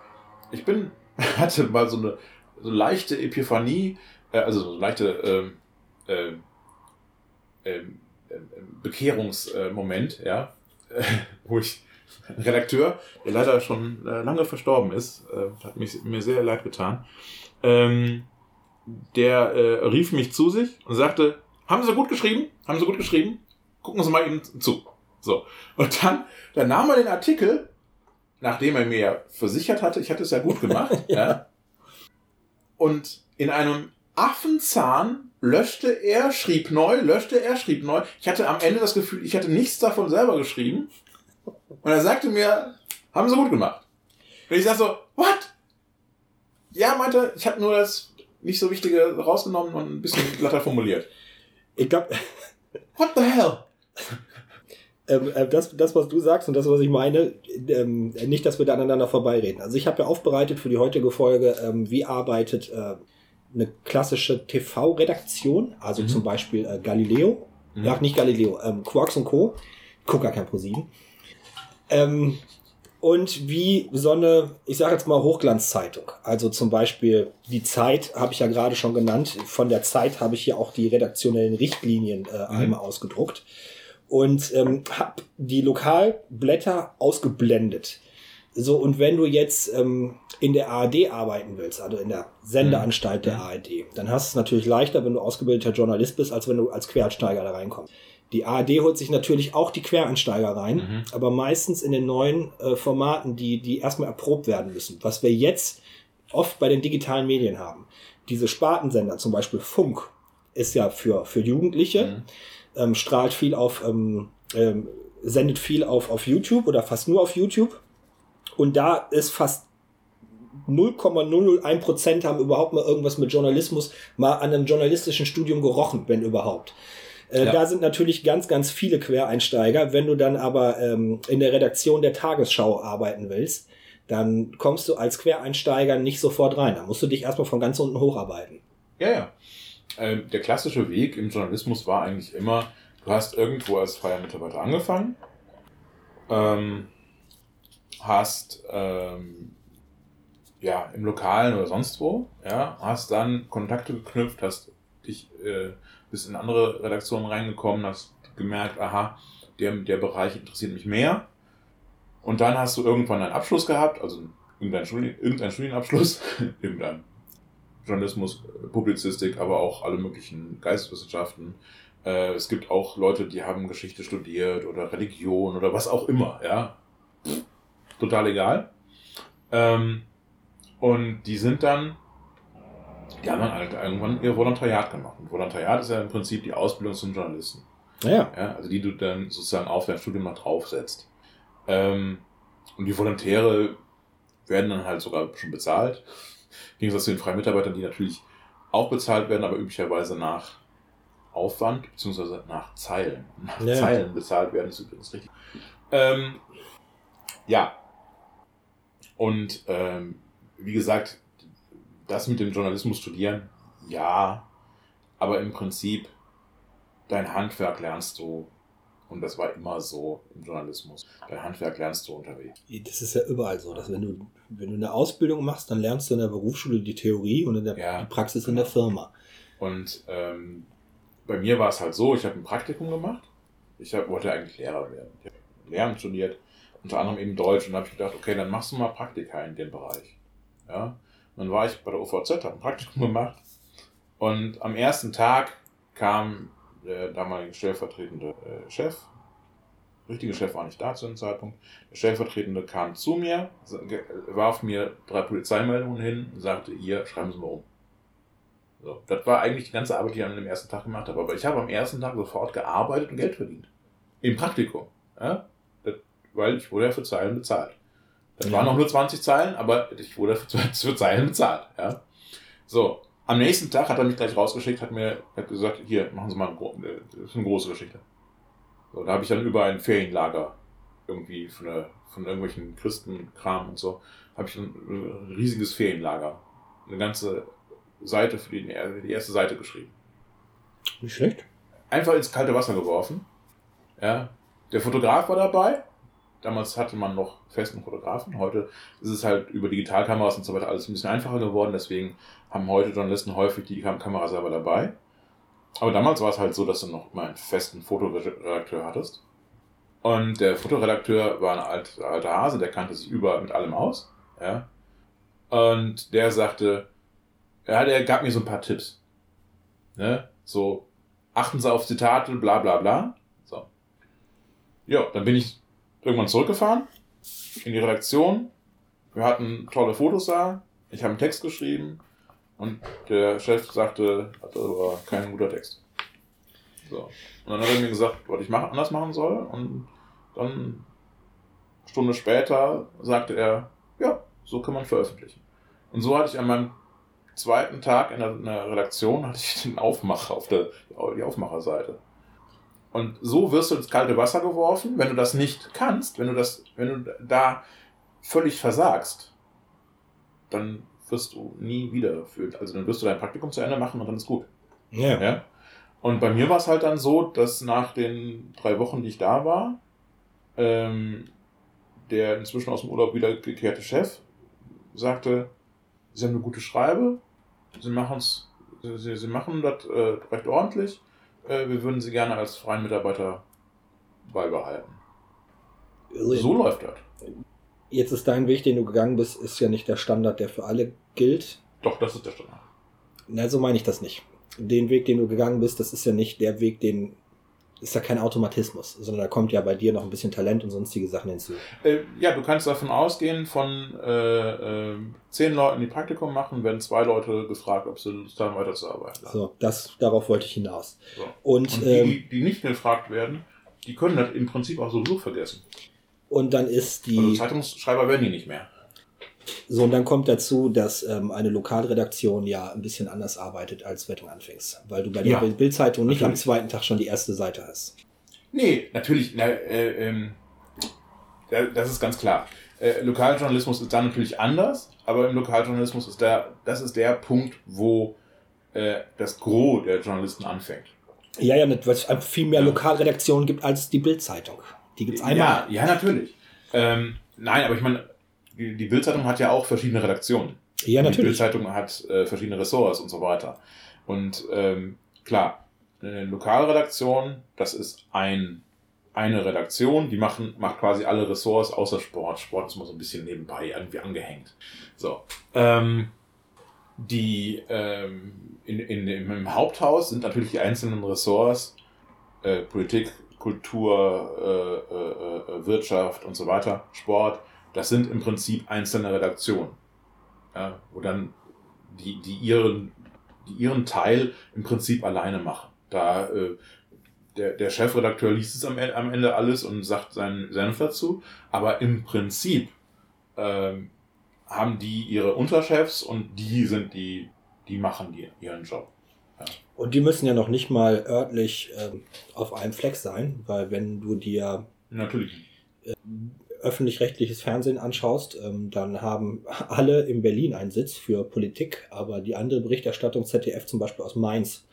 Ich bin, hatte mal so eine so leichte Epiphanie, äh, also so eine leichte äh, äh, Bekehrungsmoment, ja, wo ich Redakteur, der leider schon äh, lange verstorben ist, äh, hat mich, mir sehr leid getan, ähm, der äh, rief mich zu sich und sagte, haben Sie gut geschrieben? Haben Sie gut geschrieben? Gucken Sie mal eben zu. So. Und dann, dann nahm er den Artikel, nachdem er mir versichert hatte, ich hatte es ja gut gemacht, ja. ja. Und in einem Affenzahn löschte er, schrieb neu, löschte er, schrieb neu. Ich hatte am Ende das Gefühl, ich hatte nichts davon selber geschrieben. Und er sagte mir, haben sie gut gemacht. Und ich sag so, what? Ja, meinte, ich habe nur das nicht so Wichtige rausgenommen und ein bisschen glatter formuliert. Ich glaube. What the hell? Ähm, äh, das, das, was du sagst und das, was ich meine, ähm, nicht, dass wir da aneinander vorbeireden. Also ich habe ja aufbereitet für die heutige Folge, ähm, wie arbeitet äh, eine klassische TV-Redaktion, also mhm. zum Beispiel äh, Galileo, mhm. ja, nicht Galileo, ähm, Quarks und Co. Ich guck gar kein ProSieben. Ähm, und wie so eine, ich sage jetzt mal Hochglanzzeitung. Also zum Beispiel die Zeit habe ich ja gerade schon genannt. Von der Zeit habe ich hier auch die redaktionellen Richtlinien äh, mhm. einmal ausgedruckt und ähm, habe die Lokalblätter ausgeblendet. So, und wenn du jetzt ähm, in der ARD arbeiten willst, also in der Sendeanstalt mhm. der ARD, dann hast du es natürlich leichter, wenn du ausgebildeter Journalist bist, als wenn du als Quereinsteiger da reinkommst. Die ARD holt sich natürlich auch die Quereinsteiger rein, mhm. aber meistens in den neuen äh, Formaten, die, die erstmal erprobt werden müssen. Was wir jetzt oft bei den digitalen Medien haben. Diese Spartensender, zum Beispiel Funk, ist ja für, für Jugendliche, mhm. ähm, strahlt viel auf, ähm, ähm, sendet viel auf, auf YouTube oder fast nur auf YouTube. Und da ist fast 0,001 Prozent haben überhaupt mal irgendwas mit Journalismus, mal an einem journalistischen Studium gerochen, wenn überhaupt. Äh, ja. Da sind natürlich ganz, ganz viele Quereinsteiger. Wenn du dann aber ähm, in der Redaktion der Tagesschau arbeiten willst, dann kommst du als Quereinsteiger nicht sofort rein. Da musst du dich erstmal von ganz unten hocharbeiten. Ja, ja. Ähm, der klassische Weg im Journalismus war eigentlich immer, du hast irgendwo als freier Mitarbeiter angefangen, ähm, hast ähm, ja im Lokalen oder sonst wo, ja, hast dann Kontakte geknüpft, hast dich äh, bist in andere Redaktionen reingekommen, hast gemerkt, aha, der, der Bereich interessiert mich mehr. Und dann hast du irgendwann einen Abschluss gehabt, also irgendeinen, Studien, irgendeinen Studienabschluss, irgendein Journalismus, Publizistik, aber auch alle möglichen Geisteswissenschaften. Äh, es gibt auch Leute, die haben Geschichte studiert oder Religion oder was auch immer, ja. Total egal. Ähm, und die sind dann die haben dann halt irgendwann ihr Volontariat gemacht. Und Volontariat ist ja im Prinzip die Ausbildung zum Journalisten. Ja. ja also die du dann sozusagen auf dein Studium noch draufsetzt. Ähm, und die Volontäre werden dann halt sogar schon bezahlt. Im Gegensatz zu den freien Mitarbeitern, die natürlich auch bezahlt werden, aber üblicherweise nach Aufwand, beziehungsweise nach Zeilen. Nach ja. Zeilen bezahlt werden, ist übrigens richtig. Ähm, ja. Und ähm, wie gesagt, das mit dem Journalismus studieren, ja, aber im Prinzip dein Handwerk lernst du und das war immer so im Journalismus. Dein Handwerk lernst du unterwegs. Das ist ja überall so, dass wenn du, wenn du eine Ausbildung machst, dann lernst du in der Berufsschule die Theorie und in der ja, die Praxis in der Firma. Und ähm, bei mir war es halt so, ich habe ein Praktikum gemacht. Ich hab, wollte eigentlich Lehrer werden. Ich habe Lehramt studiert, unter anderem eben Deutsch. Und da habe ich gedacht, okay, dann machst du mal Praktika in dem Bereich. Ja? Dann war ich bei der OVZ, habe ein Praktikum gemacht. Und am ersten Tag kam der damalige stellvertretende äh, Chef, richtige Chef war nicht da zu dem Zeitpunkt, der stellvertretende kam zu mir, warf mir drei Polizeimeldungen hin und sagte, hier, schreiben Sie mal um. So, das war eigentlich die ganze Arbeit, die ich an dem ersten Tag gemacht habe. Aber ich habe am ersten Tag sofort gearbeitet und Geld verdient. Im Praktikum. Ja? Das, weil ich wurde ja für Zeilen bezahlt. Das waren noch nur 20 Zeilen, aber ich wurde für, für Zeilen bezahlt. Ja. So, am nächsten Tag hat er mich gleich rausgeschickt, hat mir hat gesagt, hier, machen Sie mal eine, das ist eine große Geschichte. So, da habe ich dann über ein Ferienlager irgendwie von, der, von irgendwelchen Christenkram und so, habe ich ein riesiges Ferienlager. Eine ganze Seite für die, die erste Seite geschrieben. Nicht schlecht. Einfach ins kalte Wasser geworfen. Ja. Der Fotograf war dabei, Damals hatte man noch festen Fotografen. Heute ist es halt über Digitalkameras und so weiter alles ein bisschen einfacher geworden. Deswegen haben heute Journalisten häufig die Kamera selber dabei. Aber damals war es halt so, dass du noch mal einen festen Fotoredakteur hattest. Und der Fotoredakteur war ein alter, alter Hase, der kannte sich überall mit allem aus. Ja. Und der sagte, ja, der gab mir so ein paar Tipps. Ne? So, achten Sie auf Zitate, bla bla bla. So. Ja, dann bin ich irgendwann zurückgefahren in die Redaktion. Wir hatten tolle Fotos da. Ich habe einen Text geschrieben. Und der Chef sagte, das war kein guter Text. So. Und dann hat er mir gesagt, was ich machen, anders machen soll. Und dann, eine Stunde später, sagte er, ja, so kann man veröffentlichen. Und so hatte ich an meinem zweiten Tag in der, in der Redaktion hatte ich den Aufmacher auf der die Aufmacherseite. Und so wirst du ins kalte Wasser geworfen, wenn du das nicht kannst, wenn du das, wenn du da völlig versagst, dann wirst du nie wieder führt. Also dann wirst du dein Praktikum zu Ende machen und dann ist gut. Ja. ja? Und bei mir war es halt dann so, dass nach den drei Wochen, die ich da war, ähm, der inzwischen aus dem Urlaub wiedergekehrte Chef sagte, Sie haben eine gute Schreibe, Sie, machen's, Sie, Sie machen das äh, recht ordentlich, äh, wir würden Sie gerne als freien Mitarbeiter beibehalten. So läuft das. Jetzt ist dein Weg, den du gegangen bist, ist ja nicht der Standard, der für alle gilt. Doch, das ist der Standard. Na, so meine ich das nicht. Den Weg, den du gegangen bist, das ist ja nicht der Weg, den ist ja kein Automatismus, sondern da kommt ja bei dir noch ein bisschen Talent und sonstige Sachen hinzu. Äh, ja, du kannst davon ausgehen, von äh, äh, zehn Leuten, die Praktikum machen, werden zwei Leute gefragt, ob sie Lust haben, weiterzuarbeiten. So, das, darauf wollte ich hinaus. So. Und, und die, ähm, die, nicht gefragt werden, die können das im Prinzip auch sowieso vergessen. Und dann ist die. Also Zeitungsschreiber werden die nicht mehr. So, und dann kommt dazu, dass ähm, eine Lokalredaktion ja ein bisschen anders arbeitet, als wenn du anfängst. Weil du bei der ja, Bildzeitung nicht am zweiten Tag schon die erste Seite hast. Nee, natürlich. Na, äh, ähm, das ist ganz klar. Äh, Lokaljournalismus ist da natürlich anders, aber im Lokaljournalismus ist der, das ist der Punkt, wo äh, das Gros der Journalisten anfängt. Ja, ja, weil es viel mehr Lokalredaktionen gibt als die Bildzeitung. Die gibt's einmal. Ja, ja natürlich. Ähm, nein, aber ich meine, die, Bildzeitung hat ja auch verschiedene Redaktionen. Ja, natürlich. Die Bildzeitung hat äh, verschiedene Ressorts und so weiter. Und ähm, klar, eine Lokalredaktion, das ist ein, eine Redaktion, die machen, macht quasi alle Ressorts außer Sport. Sport ist mal so ein bisschen nebenbei irgendwie angehängt. So. Ähm, die ähm, in, in, im Haupthaus sind natürlich die einzelnen Ressorts äh, Politik, Kultur, äh, äh, äh Wirtschaft und so weiter, Sport das sind im Prinzip einzelne Redaktionen, ja, wo dann die, die, ihren, die ihren Teil im Prinzip alleine machen. Da äh, der, der Chefredakteur liest es am, am Ende alles und sagt seinen Senf dazu, aber im Prinzip ähm, haben die ihre Unterchefs und die sind die, die machen die, ihren Job. Ja. Und die müssen ja noch nicht mal örtlich ähm, auf einem Fleck sein, weil wenn du dir Natürlich. Äh, öffentlich-rechtliches Fernsehen anschaust, ähm, dann haben alle in Berlin einen Sitz für Politik, aber die andere Berichterstattung ZDF zum Beispiel aus Mainz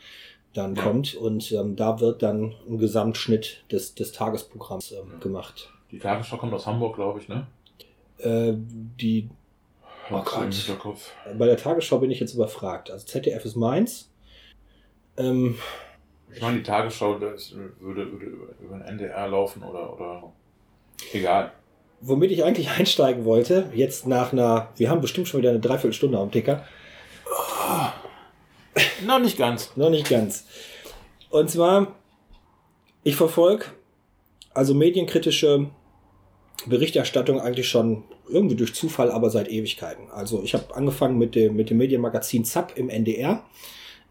dann ja. kommt und ähm, da wird dann ein Gesamtschnitt des, des Tagesprogramms ähm, gemacht. Die Tagesschau kommt aus Hamburg, glaube ich, ne? Äh, die oh Gott. Bei der Tagesschau bin ich jetzt überfragt. Also ZDF ist Mainz. Ähm, ich meine, die Tagesschau das würde, würde über den NDR laufen oder, oder egal womit ich eigentlich einsteigen wollte, jetzt nach einer, wir haben bestimmt schon wieder eine Dreiviertelstunde am Ticker. Oh, noch nicht ganz. noch nicht ganz. Und zwar, ich verfolge also medienkritische Berichterstattung eigentlich schon irgendwie durch Zufall, aber seit Ewigkeiten. Also ich habe angefangen mit dem, mit dem Medienmagazin ZAP im NDR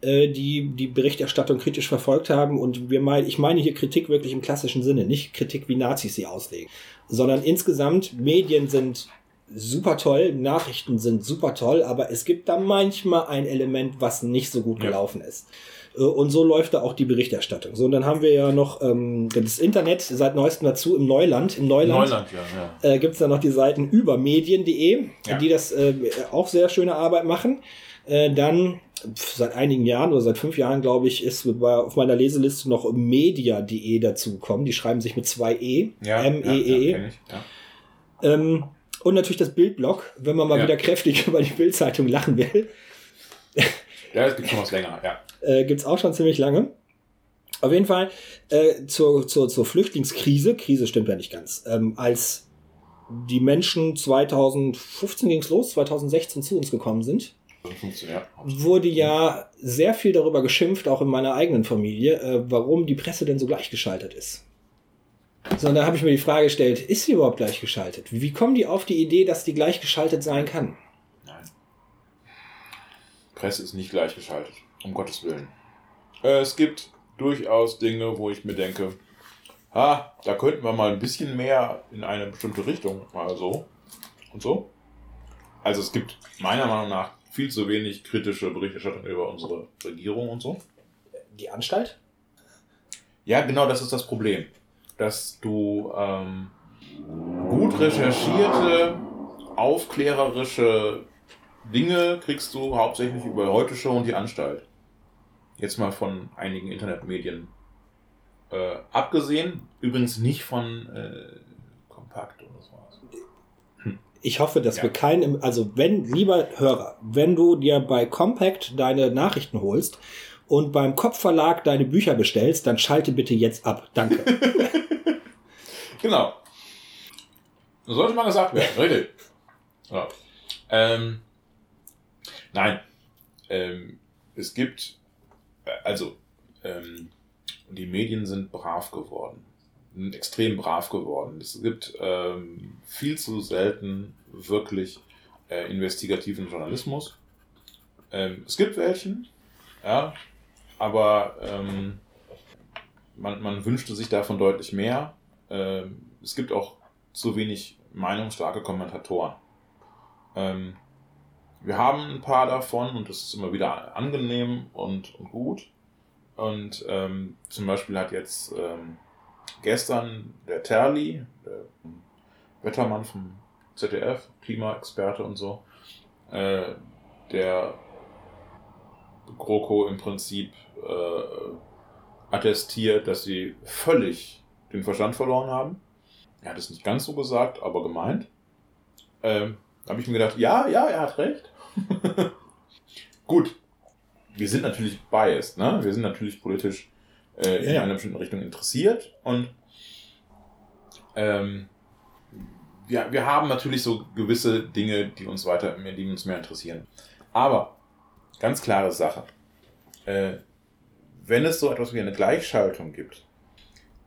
äh, die die Berichterstattung kritisch verfolgt haben. Und wir meinen, ich meine hier Kritik wirklich im klassischen Sinne, nicht Kritik, wie Nazis sie auslegen, sondern insgesamt Medien sind super toll, Nachrichten sind super toll, aber es gibt da manchmal ein Element, was nicht so gut gelaufen ja. ist. Äh, und so läuft da auch die Berichterstattung. So, und dann haben wir ja noch ähm, das Internet seit neuestem dazu im Neuland. Im Neuland, Neuland ja, ja. Äh, gibt es da noch die Seiten über medien.de, ja. die das äh, auch sehr schöne Arbeit machen. Äh, dann seit einigen Jahren oder seit fünf Jahren, glaube ich, ist auf meiner Leseliste noch media.de dazugekommen. Die schreiben sich mit zwei E. Ja, M-E-E. Ja, ja, ja. ähm, und natürlich das Bildblog, wenn man mal wieder kräftig über die Bildzeitung lachen will. ja, das gibt schon was länger, ja. Äh, gibt es auch schon ziemlich lange. Auf jeden Fall äh, zur, zur, zur Flüchtlingskrise, Krise stimmt ja nicht ganz, ähm, als die Menschen 2015 ging es los, 2016 zu uns gekommen sind, wurde ja sehr viel darüber geschimpft, auch in meiner eigenen Familie, äh, warum die Presse denn so gleichgeschaltet ist. Sondern da habe ich mir die Frage gestellt, ist sie überhaupt gleichgeschaltet? Wie kommen die auf die Idee, dass die gleichgeschaltet sein kann? Nein. Presse ist nicht gleichgeschaltet, um Gottes Willen. Äh, es gibt durchaus Dinge, wo ich mir denke, ha, da könnten wir mal ein bisschen mehr in eine bestimmte Richtung, mal so und so. Also es gibt meiner Meinung nach viel zu wenig kritische Berichterstattung über unsere Regierung und so. Die Anstalt? Ja, genau, das ist das Problem. Dass du ähm, gut recherchierte, aufklärerische Dinge kriegst du hauptsächlich über Heute Show und die Anstalt. Jetzt mal von einigen Internetmedien äh, abgesehen. Übrigens nicht von äh, Kompakt oder sowas. Hm. Ich hoffe, dass ja. wir keinen, also wenn, lieber Hörer, wenn du dir bei Compact deine Nachrichten holst und beim Kopfverlag deine Bücher bestellst, dann schalte bitte jetzt ab. Danke. genau. sollte mal gesagt werden, richtig. Ja. Ähm, nein. Ähm, es gibt, äh, also, ähm, die Medien sind brav geworden. Extrem brav geworden. Es gibt ähm, viel zu selten wirklich äh, investigativen Journalismus. Ähm, es gibt welchen, ja, aber ähm, man, man wünschte sich davon deutlich mehr. Ähm, es gibt auch zu wenig meinungsstarke Kommentatoren. Ähm, wir haben ein paar davon und das ist immer wieder angenehm und, und gut. Und ähm, zum Beispiel hat jetzt gestern der Terli, der Wettermann vom ZDF, Klimaexperte und so, äh, der GroKo im Prinzip äh, attestiert, dass sie völlig den Verstand verloren haben. Er hat es nicht ganz so gesagt, aber gemeint. Ähm, da habe ich mir gedacht, ja, ja, er hat recht. Gut, wir sind natürlich biased, ne? Wir sind natürlich politisch äh, in ja. einer bestimmten Richtung interessiert und ähm, wir, wir haben natürlich so gewisse Dinge, die uns weiter, die uns mehr interessieren. Aber ganz klare Sache. Äh, wenn es so etwas wie eine Gleichschaltung gibt,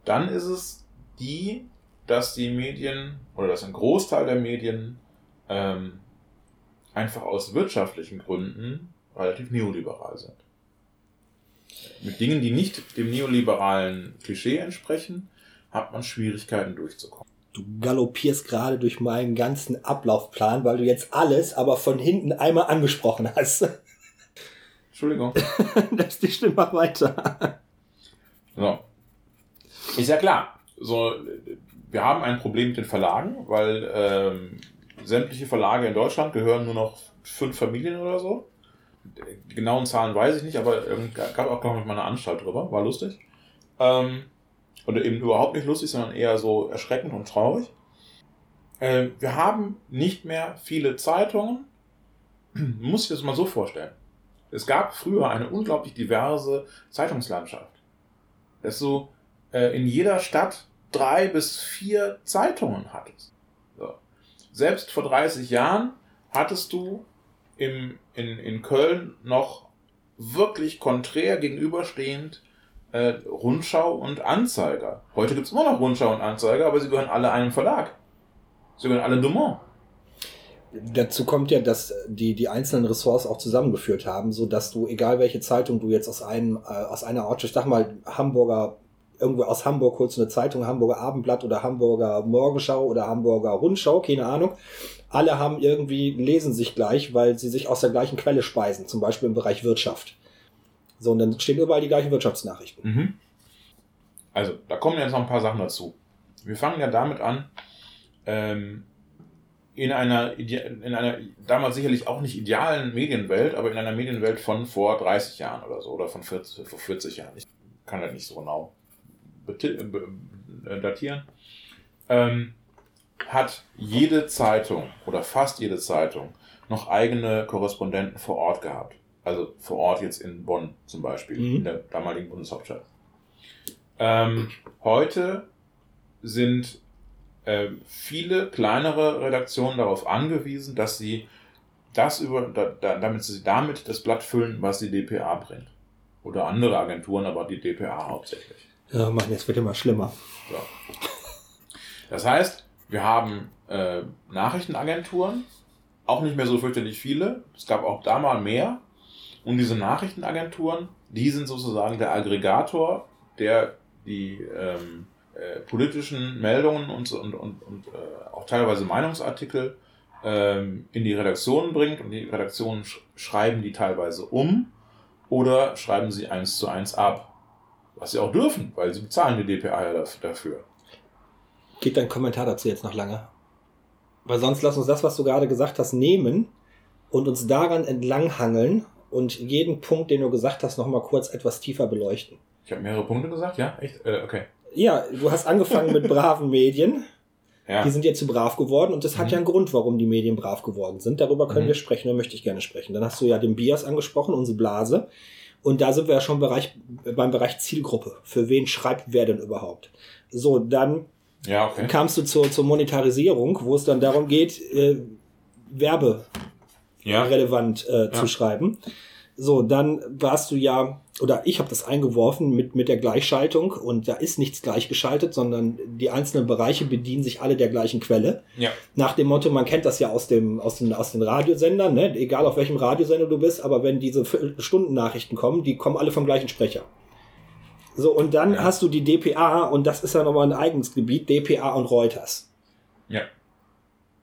dann ist es die, dass die Medien oder dass ein Großteil der Medien ähm, einfach aus wirtschaftlichen Gründen relativ neoliberal sind. Mit Dingen, die nicht dem neoliberalen Klischee entsprechen, hat man Schwierigkeiten durchzukommen. Du galoppierst gerade durch meinen ganzen Ablaufplan, weil du jetzt alles aber von hinten einmal angesprochen hast. Entschuldigung. Lass die Stimme mal weiter. So. Ist ja klar. So, wir haben ein Problem mit den Verlagen, weil ähm, sämtliche Verlage in Deutschland gehören nur noch fünf Familien oder so die genauen Zahlen weiß ich nicht, aber ähm, gab auch, glaube ich, mal eine Anstalt drüber. War lustig. Ähm, oder eben überhaupt nicht lustig, sondern eher so erschreckend und traurig. Äh, wir haben nicht mehr viele Zeitungen. Muss ich das mal so vorstellen. Es gab früher eine unglaublich diverse Zeitungslandschaft. Dass du äh, in jeder Stadt drei bis vier Zeitungen hattest. So. Selbst vor 30 Jahren hattest du im, in, in Köln noch wirklich konträr gegenüberstehend äh, Rundschau und Anzeiger. Heute gibt es immer noch Rundschau und Anzeiger, aber sie gehören alle einem Verlag. Sie gehören alle Dumont. Dazu kommt ja, dass die, die einzelnen Ressorts auch zusammengeführt haben, so dass du, egal welche Zeitung du jetzt aus einem, äh, aus einer Ortschaft, ich sag mal, Hamburger, irgendwo aus Hamburg holst du eine Zeitung, Hamburger Abendblatt oder Hamburger Morgenschau oder Hamburger Rundschau, keine Ahnung alle haben irgendwie, lesen sich gleich, weil sie sich aus der gleichen Quelle speisen, zum Beispiel im Bereich Wirtschaft. So, und dann stehen überall die gleichen Wirtschaftsnachrichten. Mhm. Also, da kommen jetzt noch ein paar Sachen dazu. Wir fangen ja damit an, ähm, in einer, in einer damals sicherlich auch nicht idealen Medienwelt, aber in einer Medienwelt von vor 30 Jahren oder so, oder von 40, vor 40 Jahren. Ich kann das nicht so genau datieren. Ähm, hat jede Zeitung oder fast jede Zeitung noch eigene Korrespondenten vor Ort gehabt. Also vor Ort jetzt in Bonn zum Beispiel, mhm. in der damaligen Bundeshauptstadt. Ähm, heute sind äh, viele kleinere Redaktionen darauf angewiesen, dass sie das über, da, da, damit sie damit das Blatt füllen, was die DPA bringt. Oder andere Agenturen, aber die DPA hauptsächlich. Ja, Mann, jetzt wird immer schlimmer. So. Das heißt, wir haben äh, Nachrichtenagenturen, auch nicht mehr so fürchterlich viele. Es gab auch da mal mehr. Und diese Nachrichtenagenturen, die sind sozusagen der Aggregator, der die ähm, äh, politischen Meldungen und, und, und, und äh, auch teilweise Meinungsartikel ähm, in die Redaktionen bringt und die Redaktionen sch schreiben die teilweise um oder schreiben sie eins zu eins ab. Was sie auch dürfen, weil sie bezahlen die DPA ja dafür. Geht dein Kommentar dazu jetzt noch lange? Weil sonst lass uns das, was du gerade gesagt hast, nehmen und uns daran entlanghangeln und jeden Punkt, den du gesagt hast, nochmal kurz etwas tiefer beleuchten. Ich habe mehrere Punkte gesagt, ja? Echt? Äh, okay. Ja, du hast angefangen mit braven Medien. Ja. Die sind jetzt zu brav geworden und das mhm. hat ja einen Grund, warum die Medien brav geworden sind. Darüber können mhm. wir sprechen, da möchte ich gerne sprechen. Dann hast du ja den Bias angesprochen, unsere Blase. Und da sind wir ja schon Bereich, beim Bereich Zielgruppe. Für wen schreibt wer denn überhaupt? So, dann ja, okay. kamst du zur, zur Monetarisierung, wo es dann darum geht, äh, Werbe ja. relevant äh, ja. zu schreiben. So, dann warst du ja, oder ich habe das eingeworfen mit, mit der Gleichschaltung und da ist nichts gleichgeschaltet, sondern die einzelnen Bereiche bedienen sich alle der gleichen Quelle. Ja. Nach dem Motto, man kennt das ja aus, dem, aus, den, aus den Radiosendern, ne? egal auf welchem Radiosender du bist, aber wenn diese Stundennachrichten kommen, die kommen alle vom gleichen Sprecher. So, und dann ja. hast du die DPA und das ist ja nochmal ein eigenes Gebiet, DPA und Reuters. Ja.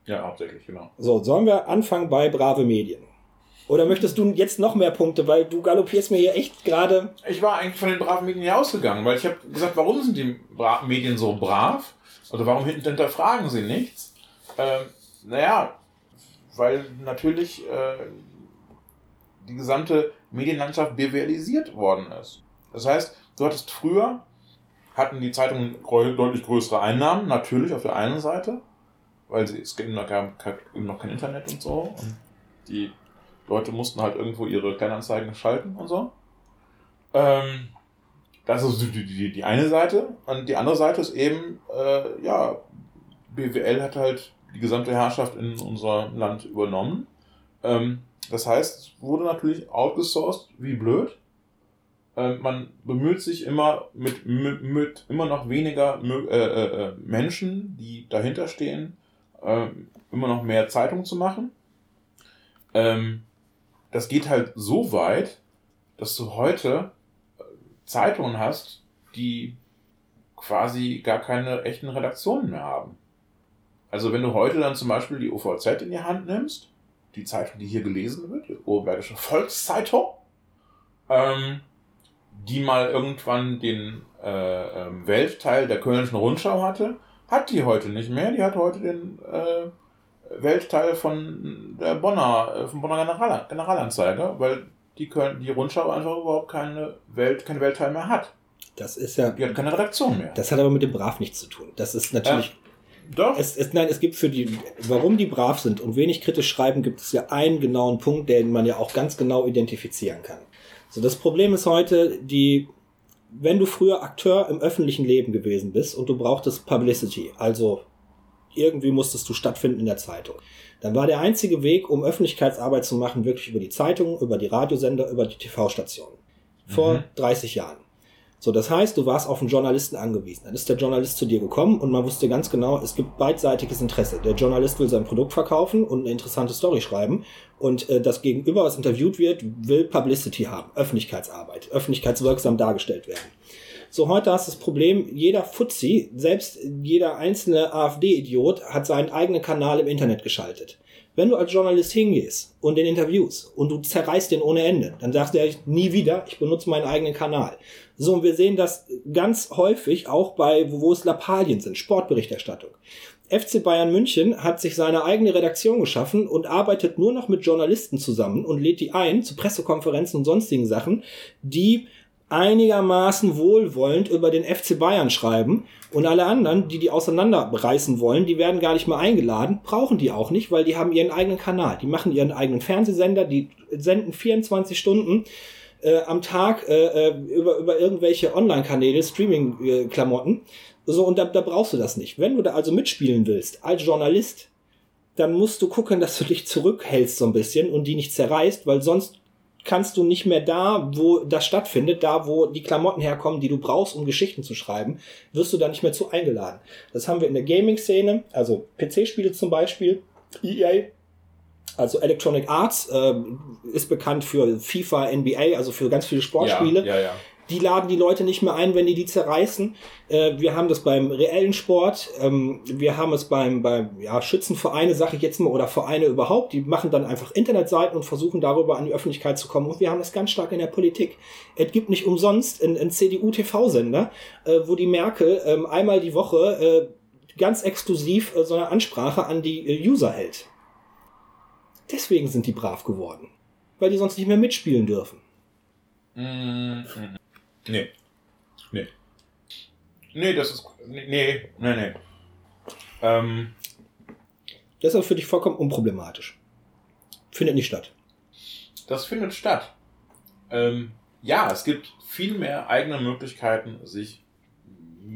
Ja, hauptsächlich, genau. So, sollen wir anfangen bei Brave Medien? Oder möchtest du jetzt noch mehr Punkte, weil du galoppierst mir hier echt gerade. Ich war eigentlich von den braven Medien hier ausgegangen, weil ich habe gesagt, warum sind die Bra Medien so brav? Oder warum hinterfragen sie nichts? Ähm, naja, weil natürlich äh, die gesamte Medienlandschaft BWLisiert worden ist. Das heißt, du hattest früher, hatten die Zeitungen deutlich größere Einnahmen, natürlich auf der einen Seite, weil es gibt noch, gab, noch kein Internet und so. Und die Leute mussten halt irgendwo ihre Kleinanzeigen schalten und so. Ähm, das ist die, die, die eine Seite. Und die andere Seite ist eben, äh, ja, BWL hat halt die gesamte Herrschaft in unserem Land übernommen. Ähm, das heißt, es wurde natürlich outgesourced, wie blöd. Ähm, man bemüht sich immer mit, mit, mit immer noch weniger äh, äh, äh, Menschen, die dahinter stehen, äh, immer noch mehr Zeitung zu machen. Ähm, das geht halt so weit, dass du heute äh, Zeitungen hast, die quasi gar keine echten Redaktionen mehr haben. Also wenn du heute dann zum Beispiel die OVZ in die Hand nimmst, die Zeitung, die hier gelesen wird, die Oberbergische Volkszeitung, ähm, die mal irgendwann den äh, ähm, Weltteil der Kölnischen Rundschau hatte, hat die heute nicht mehr. Die hat heute den äh, Weltteil von der Bonner, äh, vom Bonner General, Generalanzeiger, weil die, Köln, die Rundschau einfach überhaupt keine Welt, keinen Weltteil mehr hat. Das ist ja. Die hat keine Redaktion mehr. Das hat aber mit dem Brav nichts zu tun. Das ist natürlich. Ja, doch. Es, es, nein, es gibt für die, warum die brav sind und wenig kritisch schreiben, gibt es ja einen genauen Punkt, den man ja auch ganz genau identifizieren kann. So, das Problem ist heute, die, wenn du früher Akteur im öffentlichen Leben gewesen bist und du brauchtest Publicity, also irgendwie musstest du stattfinden in der Zeitung. Dann war der einzige Weg, um Öffentlichkeitsarbeit zu machen, wirklich über die Zeitung, über die Radiosender, über die TV-Stationen. Vor mhm. 30 Jahren. So, das heißt, du warst auf einen Journalisten angewiesen. Dann ist der Journalist zu dir gekommen und man wusste ganz genau, es gibt beidseitiges Interesse. Der Journalist will sein Produkt verkaufen und eine interessante Story schreiben und äh, das Gegenüber, was interviewt wird, will Publicity haben, Öffentlichkeitsarbeit, öffentlichkeitswirksam dargestellt werden. So, heute hast du das Problem, jeder Fuzzi, selbst jeder einzelne AfD-Idiot hat seinen eigenen Kanal im Internet geschaltet. Wenn du als Journalist hingehst und den Interviews und du zerreißt den ohne Ende, dann sagst du ja nie wieder, ich benutze meinen eigenen Kanal. So, und wir sehen das ganz häufig auch bei, wo es Lappalien sind, Sportberichterstattung. FC Bayern München hat sich seine eigene Redaktion geschaffen und arbeitet nur noch mit Journalisten zusammen und lädt die ein zu Pressekonferenzen und sonstigen Sachen, die einigermaßen wohlwollend über den FC Bayern schreiben und alle anderen, die die auseinanderreißen wollen, die werden gar nicht mehr eingeladen, brauchen die auch nicht, weil die haben ihren eigenen Kanal, die machen ihren eigenen Fernsehsender, die senden 24 Stunden äh, am Tag äh, äh, über, über irgendwelche Online-Kanäle, Streaming-Klamotten. So, und da, da brauchst du das nicht. Wenn du da also mitspielen willst, als Journalist, dann musst du gucken, dass du dich zurückhältst so ein bisschen und die nicht zerreißt, weil sonst kannst du nicht mehr da, wo das stattfindet, da wo die Klamotten herkommen, die du brauchst, um Geschichten zu schreiben, wirst du da nicht mehr zu eingeladen. Das haben wir in der Gaming-Szene, also PC-Spiele zum Beispiel, EA Also Electronic Arts äh, ist bekannt für FIFA, NBA, also für ganz viele Sportspiele. Ja, ja, ja. Die laden die Leute nicht mehr ein, wenn die die zerreißen. Äh, wir haben das beim reellen Sport. Ähm, wir haben es beim, beim ja, Schützenvereine, sage ich jetzt mal, oder Vereine überhaupt. Die machen dann einfach Internetseiten und versuchen darüber an die Öffentlichkeit zu kommen. Und wir haben das ganz stark in der Politik. Es gibt nicht umsonst einen, CDU-TV-Sender, äh, wo die Merkel äh, einmal die Woche äh, ganz exklusiv äh, so eine Ansprache an die äh, User hält. Deswegen sind die brav geworden. Weil die sonst nicht mehr mitspielen dürfen. Mm -hmm. Nee. Nee. Nee, das ist. Nee, nee, nee. Ähm. Das ist für dich vollkommen unproblematisch. Findet nicht statt. Das findet statt. Ähm, ja, es gibt viel mehr eigene Möglichkeiten, sich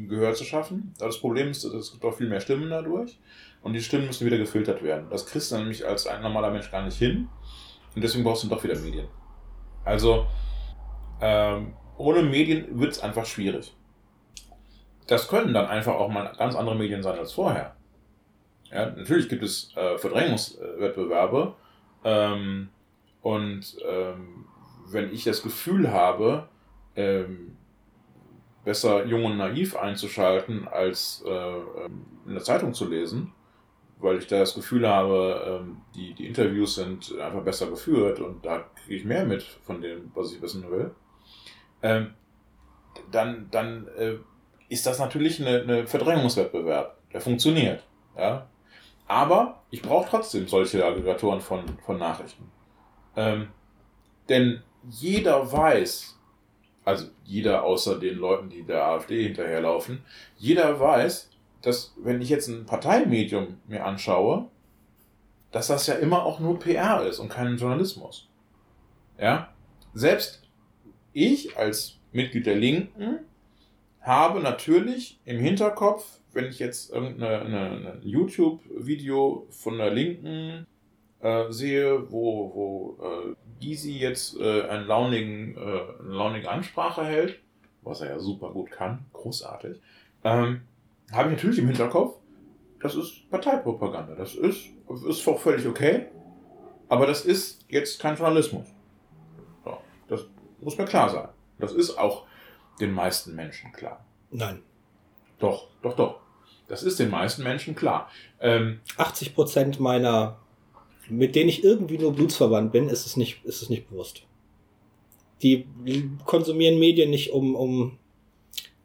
Gehör zu schaffen. Das Problem ist, es gibt auch viel mehr Stimmen dadurch. Und die Stimmen müssen wieder gefiltert werden. Das kriegst du nämlich als ein normaler Mensch gar nicht hin. Und deswegen brauchst du doch wieder Medien. Also, ähm, ohne Medien wird es einfach schwierig. Das können dann einfach auch mal ganz andere Medien sein als vorher. Ja, natürlich gibt es äh, Verdrängungswettbewerbe. Ähm, und ähm, wenn ich das Gefühl habe, ähm, besser jung und naiv einzuschalten, als äh, ähm, in der Zeitung zu lesen, weil ich da das Gefühl habe, ähm, die, die Interviews sind einfach besser geführt und da kriege ich mehr mit von dem, was ich wissen will, ähm, dann, dann äh, ist das natürlich eine, eine Verdrängungswettbewerb. Der funktioniert. Ja? Aber ich brauche trotzdem solche Aggregatoren von, von Nachrichten. Ähm, denn jeder weiß, also jeder außer den Leuten, die der AfD hinterherlaufen, jeder weiß, dass wenn ich jetzt ein Parteimedium mir anschaue, dass das ja immer auch nur PR ist und kein Journalismus. Ja? Selbst ich als Mitglied der Linken habe natürlich im Hinterkopf, wenn ich jetzt irgendein YouTube-Video von der Linken äh, sehe, wo, wo äh, Gysi jetzt äh, einen launigen, äh, eine launige Ansprache hält, was er ja super gut kann, großartig, ähm, habe ich natürlich im Hinterkopf, das ist Parteipropaganda. Das ist, ist auch völlig okay, aber das ist jetzt kein Journalismus. Muss mir klar sein. Das ist auch den meisten Menschen klar. Nein. Doch, doch, doch. Das ist den meisten Menschen klar. Ähm, 80 Prozent meiner, mit denen ich irgendwie nur blutsverwandt bin, ist es nicht, ist es nicht bewusst. Die konsumieren Medien nicht um, um,